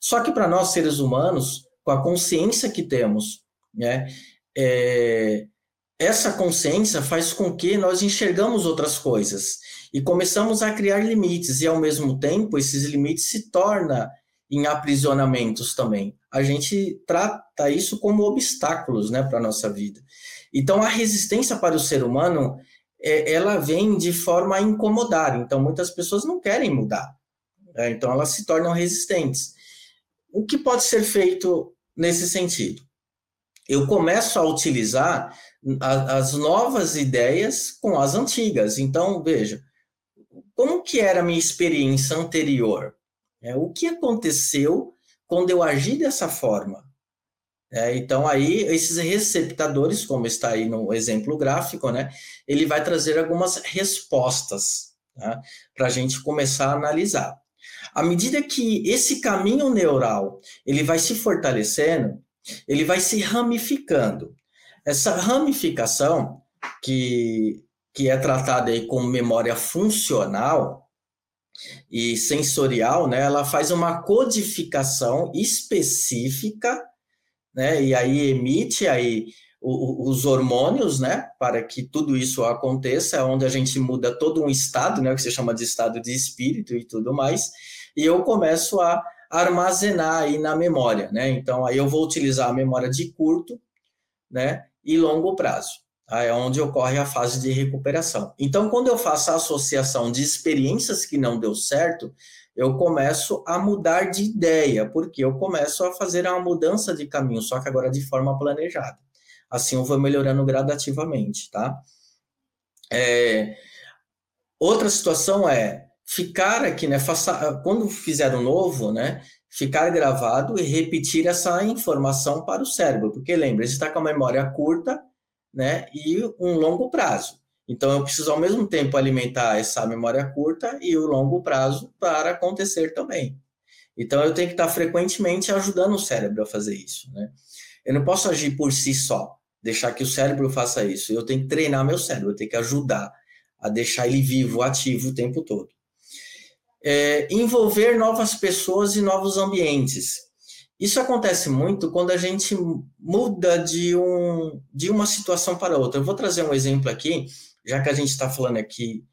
Só que para nós, seres humanos, com a consciência que temos, né, é, essa consciência faz com que nós enxergamos outras coisas e começamos a criar limites, e ao mesmo tempo esses limites se tornam em aprisionamentos também. A gente trata isso como obstáculos né, para a nossa vida. Então, a resistência para o ser humano, é, ela vem de forma a incomodar. Então, muitas pessoas não querem mudar. Né? Então, elas se tornam resistentes. O que pode ser feito nesse sentido? Eu começo a utilizar a, as novas ideias com as antigas. Então, veja, como que era a minha experiência anterior? É, o que aconteceu quando eu agi dessa forma? É, então, aí, esses receptadores, como está aí no exemplo gráfico, né, ele vai trazer algumas respostas tá, para a gente começar a analisar. À medida que esse caminho neural ele vai se fortalecendo, ele vai se ramificando. Essa ramificação, que, que é tratada aí como memória funcional, e sensorial, né, ela faz uma codificação específica, né, e aí emite aí os hormônios, né, para que tudo isso aconteça, é onde a gente muda todo um estado, né, o que se chama de estado de espírito e tudo mais, e eu começo a armazenar aí na memória, né, então aí eu vou utilizar a memória de curto, né, e longo prazo? É onde ocorre a fase de recuperação. Então, quando eu faço a associação de experiências que não deu certo, eu começo a mudar de ideia, porque eu começo a fazer uma mudança de caminho, só que agora de forma planejada. Assim eu vou melhorando gradativamente, tá? É, outra situação é ficar aqui, né? Faça, quando fizer um novo, né? Ficar gravado e repetir essa informação para o cérebro, porque lembra, está com a memória curta, né? E um longo prazo. Então eu preciso ao mesmo tempo alimentar essa memória curta e o longo prazo para acontecer também. Então eu tenho que estar frequentemente ajudando o cérebro a fazer isso, né? Eu não posso agir por si só deixar que o cérebro faça isso. Eu tenho que treinar meu cérebro, eu tenho que ajudar a deixar ele vivo, ativo o tempo todo. É, envolver novas pessoas e novos ambientes. Isso acontece muito quando a gente muda de, um, de uma situação para outra. Eu vou trazer um exemplo aqui, já que a gente está falando aqui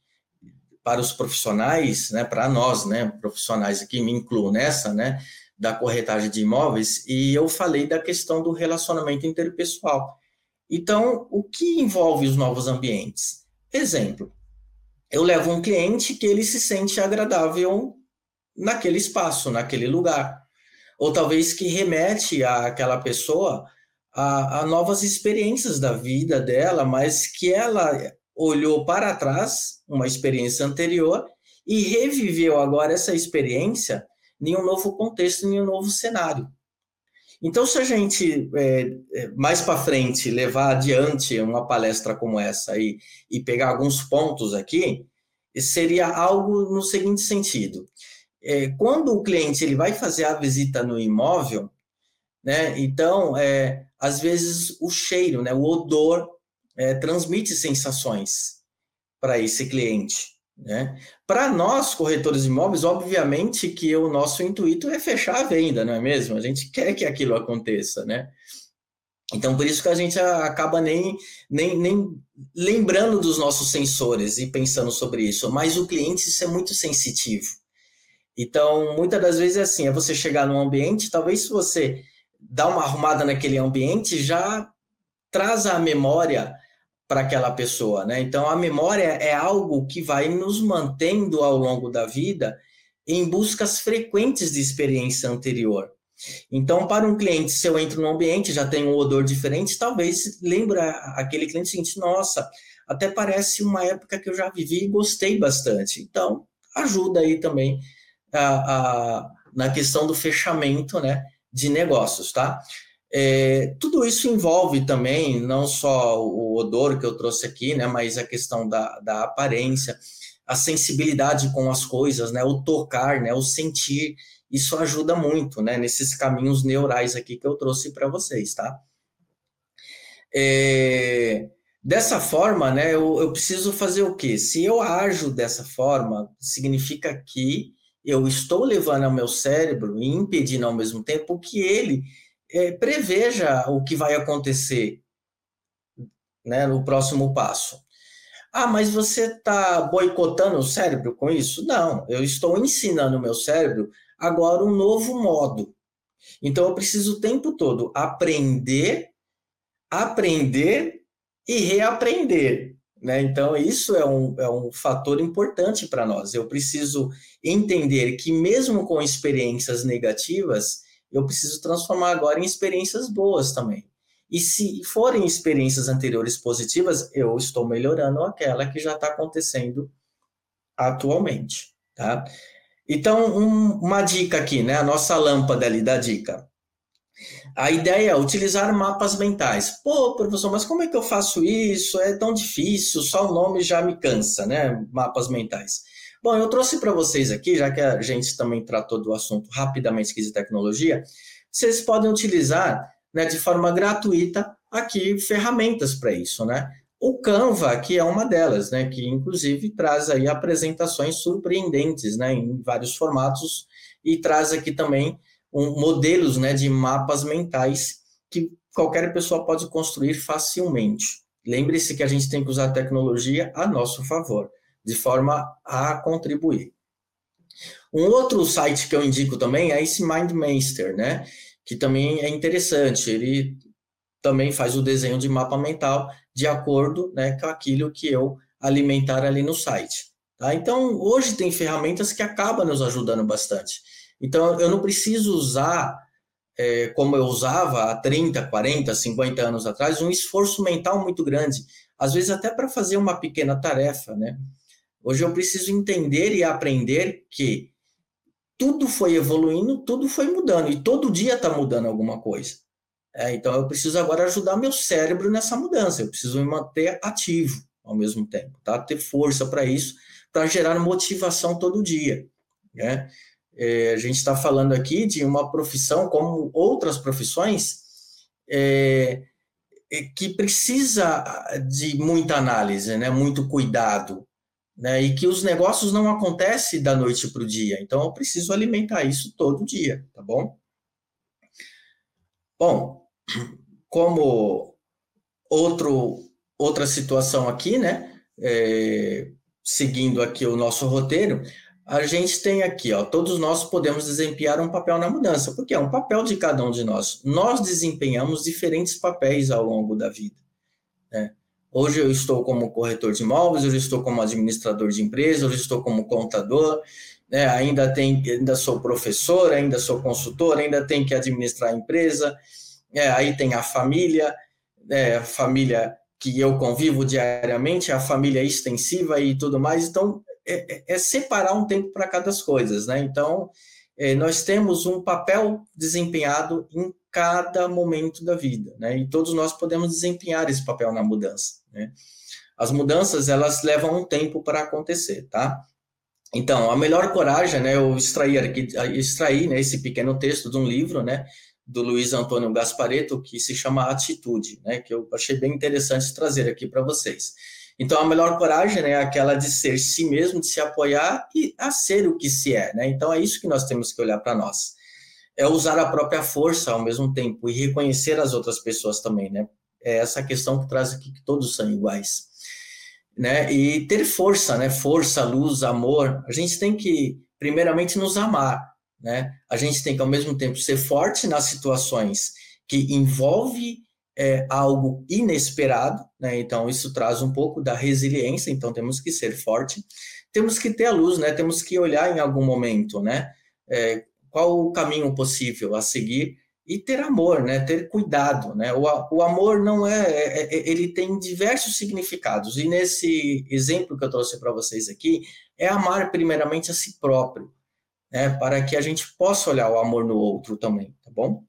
para os profissionais, né, para nós, né, profissionais aqui, me incluo nessa, né, da corretagem de imóveis, e eu falei da questão do relacionamento interpessoal. Então, o que envolve os novos ambientes? Exemplo, eu levo um cliente que ele se sente agradável naquele espaço, naquele lugar. Ou talvez que remete àquela pessoa a, a novas experiências da vida dela, mas que ela olhou para trás, uma experiência anterior, e reviveu agora essa experiência em um novo contexto, em um novo cenário. Então, se a gente é, é mais para frente levar adiante uma palestra como essa e, e pegar alguns pontos aqui, seria algo no seguinte sentido: é, quando o cliente ele vai fazer a visita no imóvel, né? Então, é, às vezes o cheiro, né, o odor é, transmite sensações para esse cliente. Né? Para nós, corretores de imóveis, obviamente que o nosso intuito é fechar a venda, não é mesmo? A gente quer que aquilo aconteça, né? Então, por isso que a gente acaba nem, nem, nem lembrando dos nossos sensores e pensando sobre isso. Mas o cliente, isso é muito sensitivo. Então, muitas das vezes é assim, é você chegar num ambiente, talvez se você dá uma arrumada naquele ambiente, já traz a memória para aquela pessoa, né? Então a memória é algo que vai nos mantendo ao longo da vida em buscas frequentes de experiência anterior. Então, para um cliente, se eu entro no ambiente, já tem um odor diferente, talvez lembra aquele cliente seguinte, nossa, até parece uma época que eu já vivi e gostei bastante. Então, ajuda aí também a, a, na questão do fechamento né, de negócios, tá? É, tudo isso envolve também não só o odor que eu trouxe aqui, né, mas a questão da, da aparência, a sensibilidade com as coisas, né, o tocar, né, o sentir, isso ajuda muito, né, nesses caminhos neurais aqui que eu trouxe para vocês, tá? É, dessa forma, né, eu, eu preciso fazer o quê? Se eu ajo dessa forma, significa que eu estou levando ao meu cérebro e impedindo ao mesmo tempo que ele é, preveja o que vai acontecer né, no próximo passo. Ah, mas você está boicotando o cérebro com isso? Não, eu estou ensinando o meu cérebro agora um novo modo. Então eu preciso o tempo todo aprender, aprender e reaprender. Né? Então, isso é um, é um fator importante para nós. Eu preciso entender que, mesmo com experiências negativas, eu preciso transformar agora em experiências boas também. E se forem experiências anteriores positivas, eu estou melhorando aquela que já está acontecendo atualmente, tá? Então, um, uma dica aqui, né? A nossa lâmpada ali da dica. A ideia é utilizar mapas mentais. Pô, professor, mas como é que eu faço isso? É tão difícil, só o nome já me cansa, né? Mapas mentais. Bom, eu trouxe para vocês aqui, já que a gente também tratou do assunto rapidamente de tecnologia, vocês podem utilizar né, de forma gratuita aqui ferramentas para isso, né? O Canva, que é uma delas, né, que inclusive traz aí apresentações surpreendentes, né, em vários formatos e traz aqui também um, modelos, né, de mapas mentais que qualquer pessoa pode construir facilmente. Lembre-se que a gente tem que usar a tecnologia a nosso favor, de forma a contribuir. Um outro site que eu indico também é esse MindMaster, né? Que também é interessante. Ele também faz o desenho de mapa mental de acordo né, com aquilo que eu alimentar ali no site. Tá? Então, hoje tem ferramentas que acabam nos ajudando bastante. Então, eu não preciso usar, é, como eu usava há 30, 40, 50 anos atrás, um esforço mental muito grande. Às vezes, até para fazer uma pequena tarefa, né? Hoje eu preciso entender e aprender que tudo foi evoluindo, tudo foi mudando, e todo dia está mudando alguma coisa. É, então eu preciso agora ajudar meu cérebro nessa mudança, eu preciso me manter ativo ao mesmo tempo, tá? Ter força para isso, para gerar motivação todo dia, né? É, a gente está falando aqui de uma profissão como outras profissões é, é, que precisa de muita análise, né? Muito cuidado, né? E que os negócios não acontecem da noite para o dia. Então eu preciso alimentar isso todo dia, tá bom? Bom, como outro, outra situação aqui, né? É, seguindo aqui o nosso roteiro, a gente tem aqui, ó, todos nós podemos desempenhar um papel na mudança, porque é um papel de cada um de nós. Nós desempenhamos diferentes papéis ao longo da vida. Né? Hoje eu estou como corretor de imóveis, hoje eu estou como administrador de empresa, hoje eu estou como contador, né? ainda, tem, ainda sou professor, ainda sou consultor, ainda tem que administrar a empresa, é, aí tem a família, é, a família que eu convivo diariamente, a família extensiva e tudo mais, então é, é, é separar um tempo para cada coisas, né? Então, é, nós temos um papel desempenhado em cada momento da vida, né? E todos nós podemos desempenhar esse papel na mudança, né? As mudanças, elas levam um tempo para acontecer, tá? Então, a melhor coragem, né, eu extraí aqui, extraí, né, esse pequeno texto de um livro, né, do Luiz Antônio Gaspareto, que se chama Atitude, né, que eu achei bem interessante trazer aqui para vocês. Então, a melhor coragem né, é aquela de ser si mesmo, de se apoiar e a ser o que se é, né? Então, é isso que nós temos que olhar para nós. É usar a própria força ao mesmo tempo e reconhecer as outras pessoas também, né? É essa questão que traz aqui que todos são iguais né? E ter força, né? Força, luz, amor. A gente tem que, primeiramente, nos amar, né? A gente tem que, ao mesmo tempo, ser forte nas situações que envolve é, algo inesperado, né? Então, isso traz um pouco da resiliência. Então, temos que ser forte. Temos que ter a luz, né? Temos que olhar em algum momento, né? É, qual o caminho possível a seguir e ter amor, né? Ter cuidado, né? O, o amor não é, é, é, ele tem diversos significados e nesse exemplo que eu trouxe para vocês aqui é amar primeiramente a si próprio, né? Para que a gente possa olhar o amor no outro também, tá bom?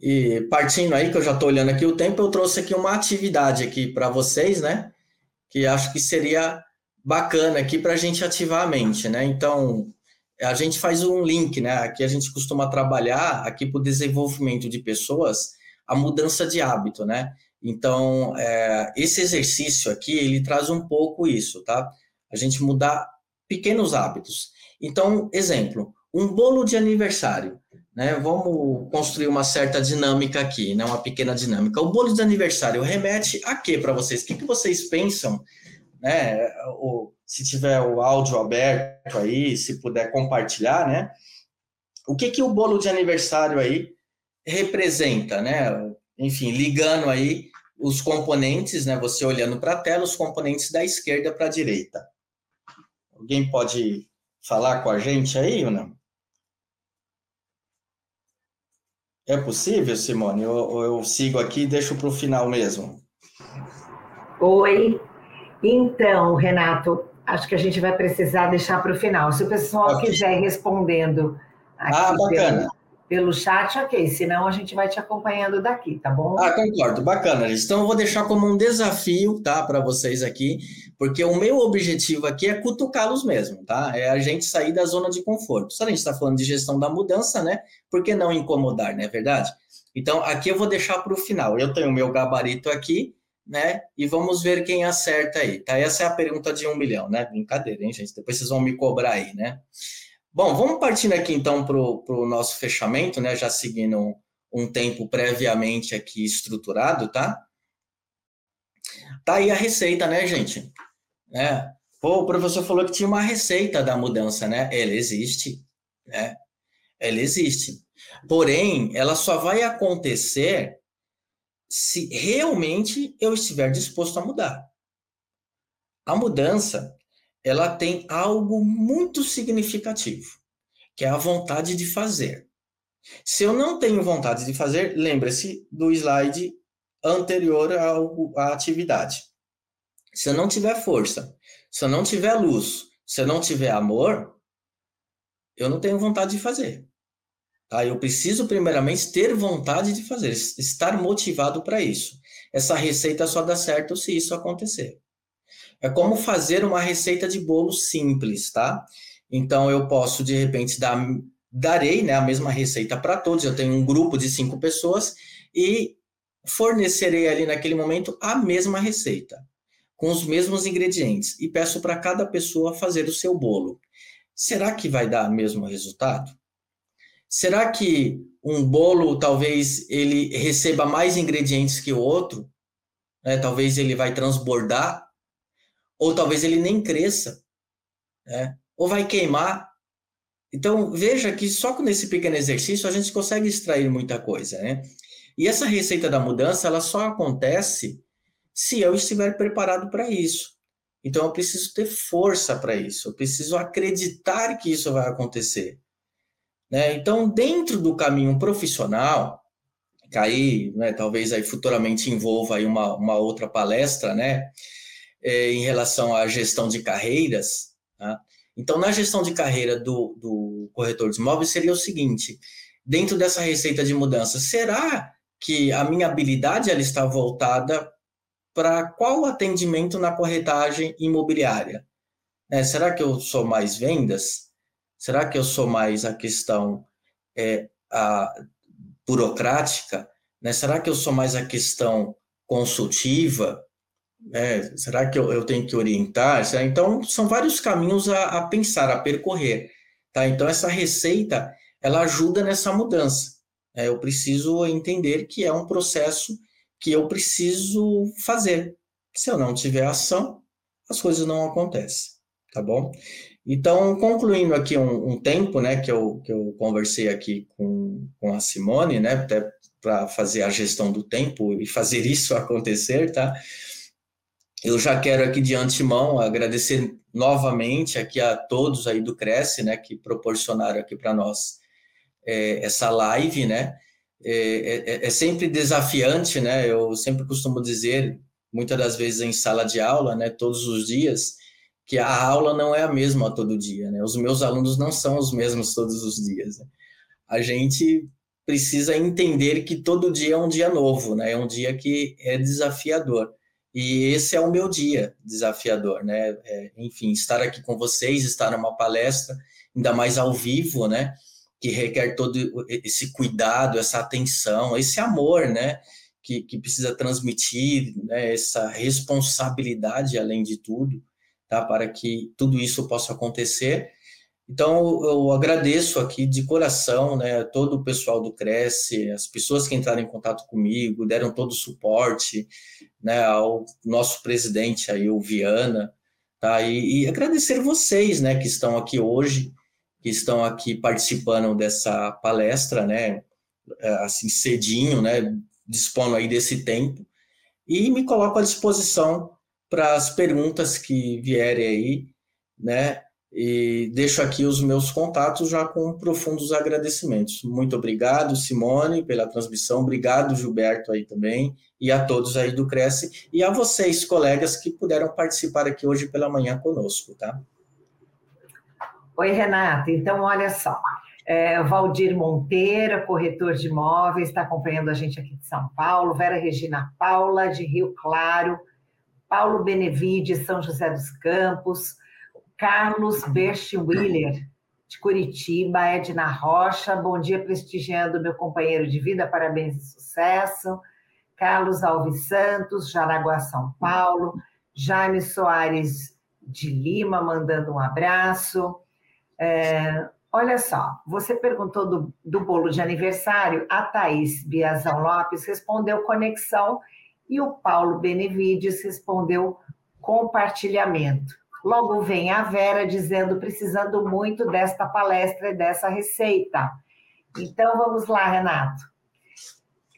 E partindo aí que eu já estou olhando aqui o tempo, eu trouxe aqui uma atividade aqui para vocês, né? Que acho que seria bacana aqui para a gente ativar a mente, né? Então a gente faz um link, né? Aqui a gente costuma trabalhar aqui para o desenvolvimento de pessoas, a mudança de hábito, né? Então, é, esse exercício aqui, ele traz um pouco isso, tá? A gente mudar pequenos hábitos. Então, exemplo, um bolo de aniversário, né? Vamos construir uma certa dinâmica aqui, né? Uma pequena dinâmica. O bolo de aniversário remete a quê para vocês? O que, que vocês pensam, né? O, se tiver o áudio aberto aí, se puder compartilhar, né? O que que o bolo de aniversário aí representa, né? Enfim, ligando aí os componentes, né? Você olhando para a tela, os componentes da esquerda para a direita. Alguém pode falar com a gente aí ou não? É possível, Simone? Eu, eu sigo aqui e deixo para o final mesmo? Oi. Então, Renato, acho que a gente vai precisar deixar para o final. Se o pessoal okay. quiser respondendo aqui ah, pelo, pelo, chat, ok. Senão a gente vai te acompanhando daqui, tá bom? Ah, concordo. Bacana, gente. Então eu vou deixar como um desafio, tá, para vocês aqui, porque o meu objetivo aqui é cutucá-los mesmo, tá? É a gente sair da zona de conforto. Se a gente está falando de gestão da mudança, né? Por que não incomodar, não é verdade? Então, aqui eu vou deixar para o final. Eu tenho o meu gabarito aqui, né? E vamos ver quem acerta aí, tá? Essa é a pergunta de um milhão, né? Brincadeira, hein, gente? Depois vocês vão me cobrar aí, né? Bom, vamos partindo aqui então para o nosso fechamento, né? Já seguindo um tempo previamente aqui estruturado, tá? Tá aí a receita, né, gente? É. Pô, o professor falou que tinha uma receita da mudança, né? Ela existe, né? Ela existe. Porém, ela só vai acontecer se realmente eu estiver disposto a mudar. A mudança, ela tem algo muito significativo, que é a vontade de fazer. Se eu não tenho vontade de fazer, lembre-se do slide anterior à atividade. Se eu não tiver força, se eu não tiver luz, se eu não tiver amor, eu não tenho vontade de fazer. Tá? Eu preciso, primeiramente, ter vontade de fazer, estar motivado para isso. Essa receita só dá certo se isso acontecer. É como fazer uma receita de bolo simples, tá? Então, eu posso, de repente, dar, darei né, a mesma receita para todos. Eu tenho um grupo de cinco pessoas e fornecerei ali naquele momento a mesma receita, com os mesmos ingredientes, e peço para cada pessoa fazer o seu bolo. Será que vai dar o mesmo resultado? Será que um bolo talvez ele receba mais ingredientes que o outro? Né? Talvez ele vai transbordar, ou talvez ele nem cresça, né? ou vai queimar. Então veja que só com esse pequeno exercício a gente consegue extrair muita coisa, né? E essa receita da mudança ela só acontece se eu estiver preparado para isso. Então eu preciso ter força para isso, eu preciso acreditar que isso vai acontecer. Né? Então, dentro do caminho profissional, que aí, né, talvez aí futuramente envolva aí uma, uma outra palestra, né, é, em relação à gestão de carreiras. Tá? Então, na gestão de carreira do, do corretor de imóveis seria o seguinte: dentro dessa receita de mudança, será que a minha habilidade ela está voltada para qual atendimento na corretagem imobiliária? É, será que eu sou mais vendas? Será que eu sou mais a questão é, a burocrática? Né? Será que eu sou mais a questão consultiva? É, será que eu, eu, tenho que orientar? Então, são vários caminhos a, a, pensar, a percorrer. Tá? Então, essa receita, ela ajuda nessa mudança. É, eu preciso entender que é um processo que eu preciso fazer. Se eu não tiver ação, as coisas não acontecem, tá bom? Então, concluindo aqui um, um, tempo, né, que eu, que eu conversei aqui com, com a Simone, né, até para fazer a gestão do tempo e fazer isso acontecer, tá? Eu já quero aqui de antemão agradecer novamente aqui a todos aí do Cresce, né, que proporcionaram aqui para nós é, essa live, né? É, é, é, é sempre desafiante, né? Eu sempre costumo dizer, muitas das vezes em sala de aula, né, todos os dias, que a aula não é a mesma todo dia, né? Os meus alunos não são os mesmos todos os dias. Né? A gente precisa entender que todo dia é um dia novo, né? É um dia que é desafiador. E esse é o meu dia desafiador, né? É, enfim, estar aqui com vocês, estar numa palestra, ainda mais ao vivo, né? Que requer todo esse cuidado, essa atenção, esse amor, né? Que, que precisa transmitir, né? essa responsabilidade, além de tudo tá? Para que tudo isso possa acontecer. Então, eu agradeço aqui de coração, né, todo o pessoal do Cresce, as pessoas que entraram em contato comigo, deram todo o suporte, né, ao nosso presidente aí, o Viana, tá? E, e agradecer vocês, né, que estão aqui hoje, que estão aqui participando dessa palestra, né, é, assim, cedinho, né, dispondo aí desse tempo, e me coloco à disposição para as perguntas que vierem aí, né? E deixo aqui os meus contatos já com profundos agradecimentos. Muito obrigado, Simone, pela transmissão. Obrigado, Gilberto, aí também. E a todos aí do Cresce. E a vocês, colegas, que puderam participar aqui hoje pela manhã conosco, tá? Oi, Renata. Então, olha só. É, Valdir Monteiro, corretor de imóveis, está acompanhando a gente aqui de São Paulo. Vera Regina Paula, de Rio Claro. Paulo Benevide, São José dos Campos, Carlos Berschwiller, de Curitiba, Edna Rocha, bom dia prestigiando meu companheiro de vida, parabéns e sucesso, Carlos Alves Santos, Jaraguá, São Paulo, Jaime Soares de Lima, mandando um abraço, é, Olha só, você perguntou do, do bolo de aniversário, a Thaís Biazão Lopes respondeu conexão e o Paulo Benevides respondeu compartilhamento. Logo vem a Vera dizendo precisando muito desta palestra e dessa receita. Então vamos lá, Renato.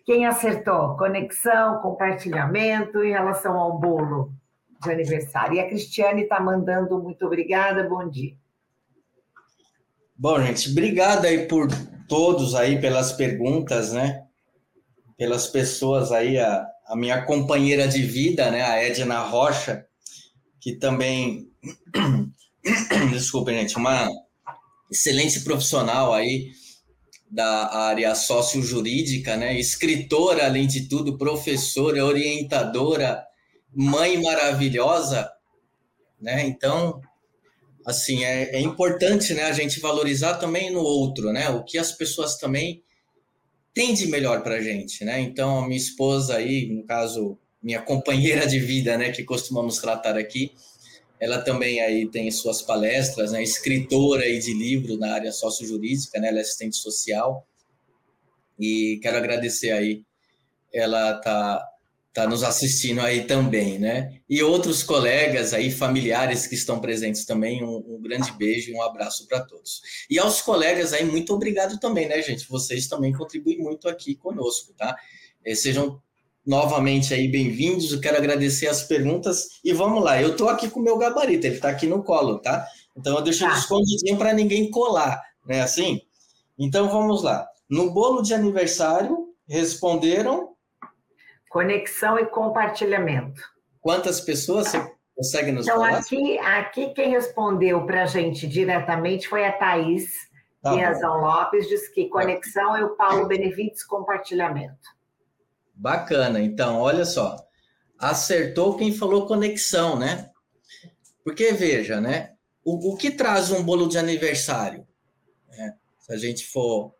Quem acertou? Conexão, compartilhamento em relação ao bolo de aniversário. E a Cristiane está mandando muito obrigada, bom dia. Bom, gente, obrigado aí por todos aí pelas perguntas, né? Pelas pessoas aí, a, a minha companheira de vida, né? A Edna Rocha, que também, desculpa, gente, uma excelente profissional aí da área sociojurídica, né? Escritora, além de tudo, professora, orientadora, mãe maravilhosa, né? Então, assim, é, é, importante, né, a gente valorizar também no outro, né, o que as pessoas também têm de melhor para gente, né, então a minha esposa aí, no caso, minha companheira de vida, né, que costumamos tratar aqui, ela também aí tem suas palestras, né, escritora aí de livro na área sociojurídica, né, ela é assistente social, e quero agradecer aí, ela tá está nos assistindo aí também, né? E outros colegas aí, familiares que estão presentes também, um, um grande beijo e um abraço para todos. E aos colegas aí, muito obrigado também, né, gente? Vocês também contribuem muito aqui conosco, tá? Eh, sejam novamente aí bem-vindos, eu quero agradecer as perguntas e vamos lá, eu estou aqui com o meu gabarito, ele está aqui no colo, tá? Então eu deixo tá. escondidinho para ninguém colar, né? Assim? Então vamos lá. No bolo de aniversário, responderam Conexão e compartilhamento. Quantas pessoas você consegue nos então, falar? Aqui, aqui quem respondeu para a gente diretamente foi a Thaís tá Piazão Lopes, diz que conexão e o Paulo Benevides compartilhamento. Bacana, então, olha só. Acertou quem falou conexão, né? Porque, veja, né? O, o que traz um bolo de aniversário? Né? Se a gente for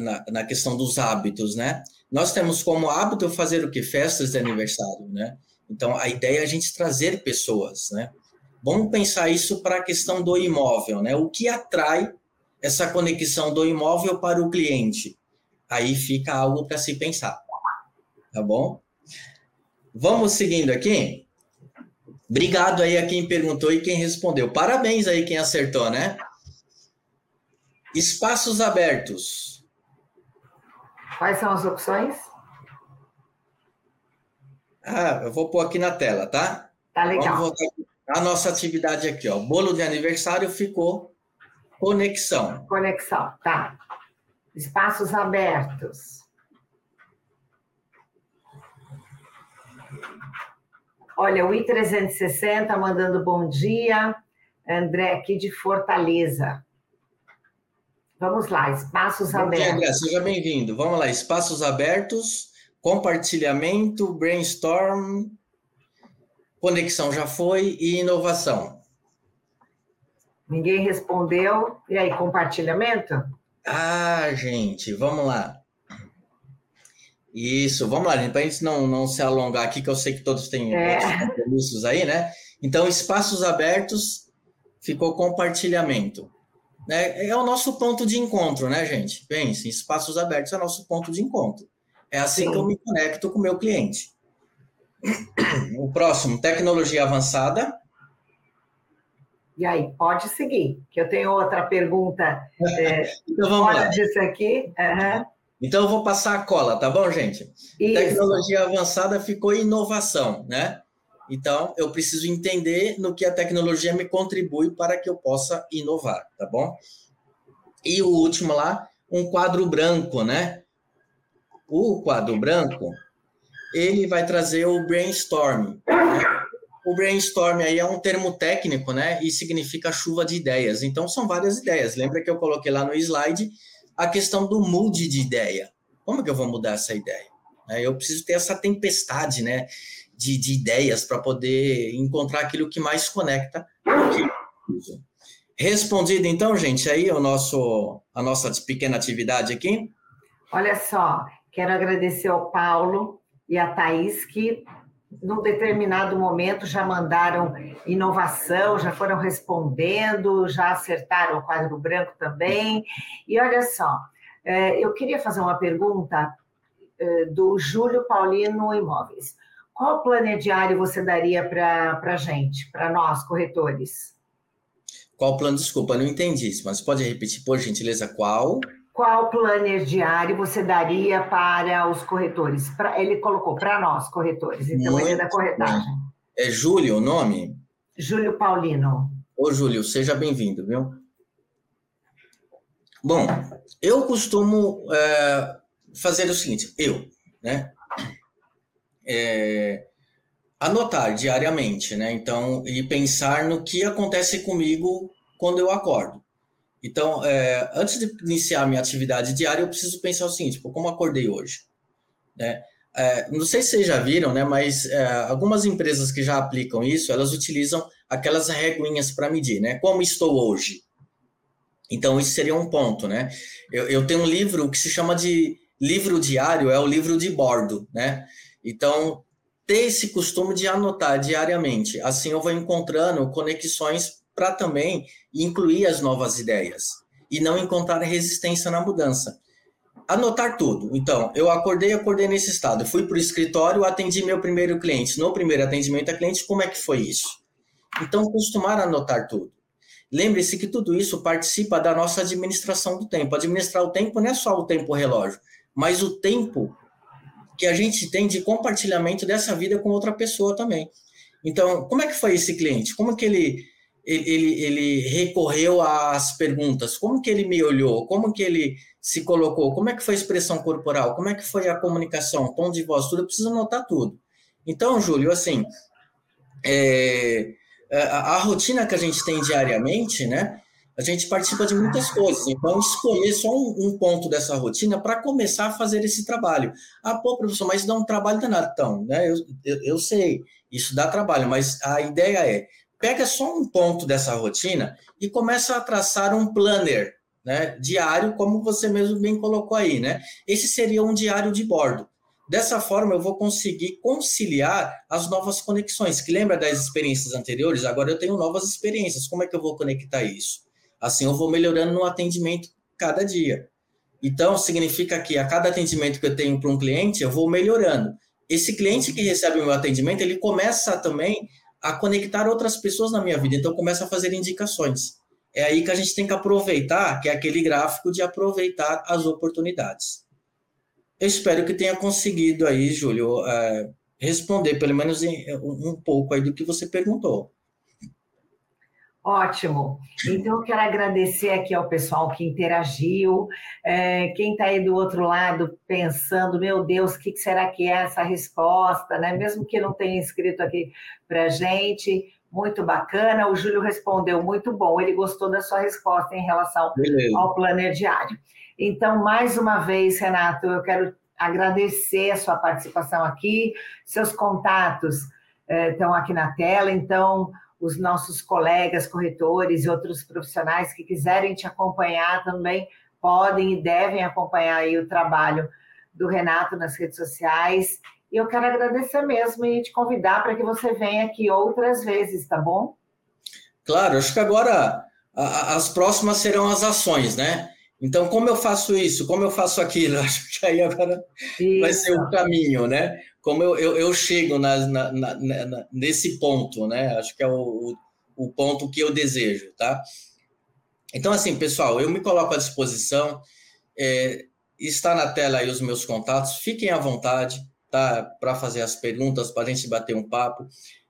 na, na questão dos hábitos, né? Nós temos como hábito fazer o que? Festas de aniversário, né? Então, a ideia é a gente trazer pessoas, né? Vamos pensar isso para a questão do imóvel, né? O que atrai essa conexão do imóvel para o cliente? Aí fica algo para se pensar, tá bom? Vamos seguindo aqui? Obrigado aí a quem perguntou e quem respondeu. Parabéns aí quem acertou, né? Espaços abertos. Quais são as opções? Ah, eu vou pôr aqui na tela, tá? Tá legal. Vamos voltar a nossa atividade aqui, ó. Bolo de aniversário ficou conexão. Conexão, tá. Espaços abertos. Olha, o I360 mandando bom dia. André aqui de Fortaleza. Vamos lá, espaços Bom abertos. Dia, André, seja bem-vindo. Vamos lá, espaços abertos, compartilhamento, brainstorm, conexão já foi e inovação. Ninguém respondeu. E aí, compartilhamento? Ah, gente, vamos lá. Isso, vamos lá, gente, para a gente não, não se alongar aqui, que eu sei que todos têm é. compromissos aí, né? Então, espaços abertos ficou compartilhamento. É, é o nosso ponto de encontro, né, gente? Pense, espaços abertos é o nosso ponto de encontro. É assim Sim. que eu me conecto com o meu cliente. O próximo, tecnologia avançada. E aí, pode seguir, que eu tenho outra pergunta é, então vamos fora lá. disso aqui. Uhum. Então eu vou passar a cola, tá bom, gente? Isso. Tecnologia avançada ficou inovação, né? Então, eu preciso entender no que a tecnologia me contribui para que eu possa inovar, tá bom? E o último lá, um quadro branco, né? O quadro branco, ele vai trazer o brainstorm. Né? O brainstorm aí é um termo técnico, né? E significa chuva de ideias. Então, são várias ideias. Lembra que eu coloquei lá no slide a questão do mude de ideia. Como que eu vou mudar essa ideia? É, eu preciso ter essa tempestade, né? de, de ideias para poder encontrar aquilo que mais conecta. Respondido, então, gente, aí o nosso, a nossa pequena atividade aqui. Olha só, quero agradecer ao Paulo e a Thaís que num determinado momento já mandaram inovação, já foram respondendo, já acertaram o quadro branco também. E olha só, é, eu queria fazer uma pergunta é, do Júlio Paulino Imóveis. Qual diário você daria para a gente, para nós, corretores? Qual plano? Desculpa, não entendi mas pode repetir, por gentileza, qual? Qual planner diário você daria para os corretores? Pra, ele colocou para nós, corretores, então Muito ele é da corretagem. É Júlio o nome? Júlio Paulino. Ô, Júlio, seja bem-vindo, viu? Bom, eu costumo é, fazer o seguinte, eu, né? É, anotar diariamente, né? Então, e pensar no que acontece comigo quando eu acordo. Então, é, antes de iniciar minha atividade diária, eu preciso pensar o seguinte: tipo, como acordei hoje? Né? É, não sei se vocês já viram, né? Mas é, algumas empresas que já aplicam isso, elas utilizam aquelas reguinhas para medir, né? Como estou hoje? Então, isso seria um ponto, né? Eu, eu tenho um livro que se chama de livro diário, é o livro de bordo, né? Então, ter esse costume de anotar diariamente. Assim eu vou encontrando conexões para também incluir as novas ideias e não encontrar resistência na mudança. Anotar tudo. Então, eu acordei, acordei nesse estado. Fui para o escritório, atendi meu primeiro cliente. No primeiro atendimento a cliente, como é que foi isso? Então, costumar anotar tudo. Lembre-se que tudo isso participa da nossa administração do tempo. Administrar o tempo não é só o tempo relógio, mas o tempo que a gente tem de compartilhamento dessa vida com outra pessoa também. Então, como é que foi esse cliente? Como que ele, ele, ele recorreu às perguntas? Como que ele me olhou? Como que ele se colocou? Como é que foi a expressão corporal? Como é que foi a comunicação, tom de voz, tudo? Eu preciso anotar tudo. Então, Júlio, assim, é, a, a rotina que a gente tem diariamente, né? a gente participa de muitas coisas. Então, escolher só um, um ponto dessa rotina para começar a fazer esse trabalho. Ah, pô, professor, mas dá um trabalho danado. Então, né, eu, eu, eu, sei, isso dá trabalho, mas a ideia é, pega só um ponto dessa rotina e começa a traçar um planner, né, diário, como você mesmo bem colocou aí, né? Esse seria um diário de bordo. Dessa forma, eu vou conseguir conciliar as novas conexões. Que lembra das experiências anteriores? Agora eu tenho novas experiências. Como é que eu vou conectar isso? Assim eu vou melhorando no atendimento cada dia. Então, significa que a cada atendimento que eu tenho para um cliente, eu vou melhorando. Esse cliente que recebe o meu atendimento, ele começa também a conectar outras pessoas na minha vida, então começa a fazer indicações. É aí que a gente tem que aproveitar, que é aquele gráfico de aproveitar as oportunidades. Eu espero que tenha conseguido aí, Júlio, é, responder pelo menos um pouco aí do que você perguntou. Ótimo. Então, eu quero agradecer aqui ao pessoal que interagiu, é, quem está aí do outro lado pensando, meu Deus, o que será que é essa resposta, né? Mesmo que não tenha escrito aqui para a gente, muito bacana. O Júlio respondeu muito bom, ele gostou da sua resposta em relação Beleza. ao planner diário. Então, mais uma vez, Renato, eu quero agradecer a sua participação aqui, seus contatos estão aqui na tela, então os nossos colegas corretores e outros profissionais que quiserem te acompanhar também podem e devem acompanhar aí o trabalho do Renato nas redes sociais. E eu quero agradecer mesmo e te convidar para que você venha aqui outras vezes, tá bom? Claro, acho que agora as próximas serão as ações, né? Então, como eu faço isso? Como eu faço aquilo? Acho que aí agora isso. vai ser o caminho, né? Como eu, eu, eu chego na, na, na, nesse ponto, né? Acho que é o, o ponto que eu desejo, tá? Então, assim, pessoal, eu me coloco à disposição. É, está na tela aí os meus contatos. Fiquem à vontade, tá? Para fazer as perguntas, para a gente bater um papo.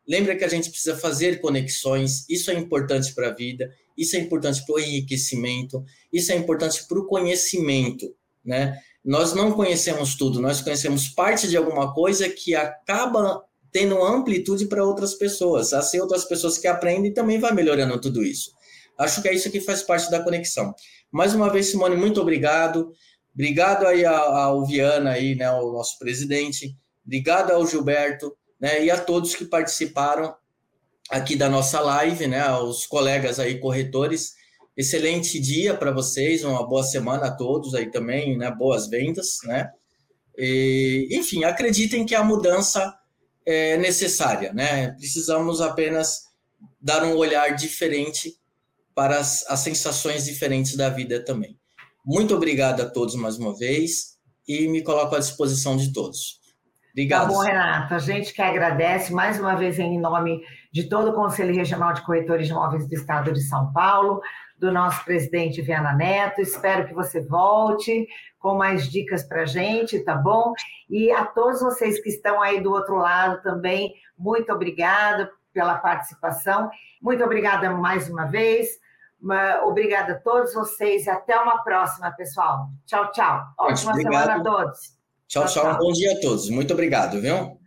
Lembra que a gente precisa fazer conexões. Isso é importante para a vida. Isso é importante para o enriquecimento. Isso é importante para o conhecimento, né? Nós não conhecemos tudo, nós conhecemos parte de alguma coisa que acaba tendo amplitude para outras pessoas. Assim, outras pessoas que aprendem também vai melhorando tudo isso. Acho que é isso que faz parte da conexão. Mais uma vez, Simone, muito obrigado. Obrigado aí ao Viana, aí, né, o nosso presidente. Obrigado ao Gilberto, né, e a todos que participaram aqui da nossa live, né, aos colegas aí corretores. Excelente dia para vocês, uma boa semana a todos aí também, né? Boas vendas, né? E, enfim, acreditem que a mudança é necessária, né? Precisamos apenas dar um olhar diferente para as, as sensações diferentes da vida também. Muito obrigado a todos mais uma vez e me coloco à disposição de todos. Obrigado. Tá bom, Renato. A gente que agradece mais uma vez em nome de todo o Conselho Regional de Corretores de Imóveis do Estado de São Paulo, do nosso presidente Viana Neto. Espero que você volte com mais dicas para gente, tá bom? E a todos vocês que estão aí do outro lado também, muito obrigada pela participação. Muito obrigada mais uma vez. Obrigada a todos vocês e até uma próxima, pessoal. Tchau, tchau. Ótima semana a todos. Tchau, tchau, tchau. Um bom dia a todos. Muito obrigado, viu?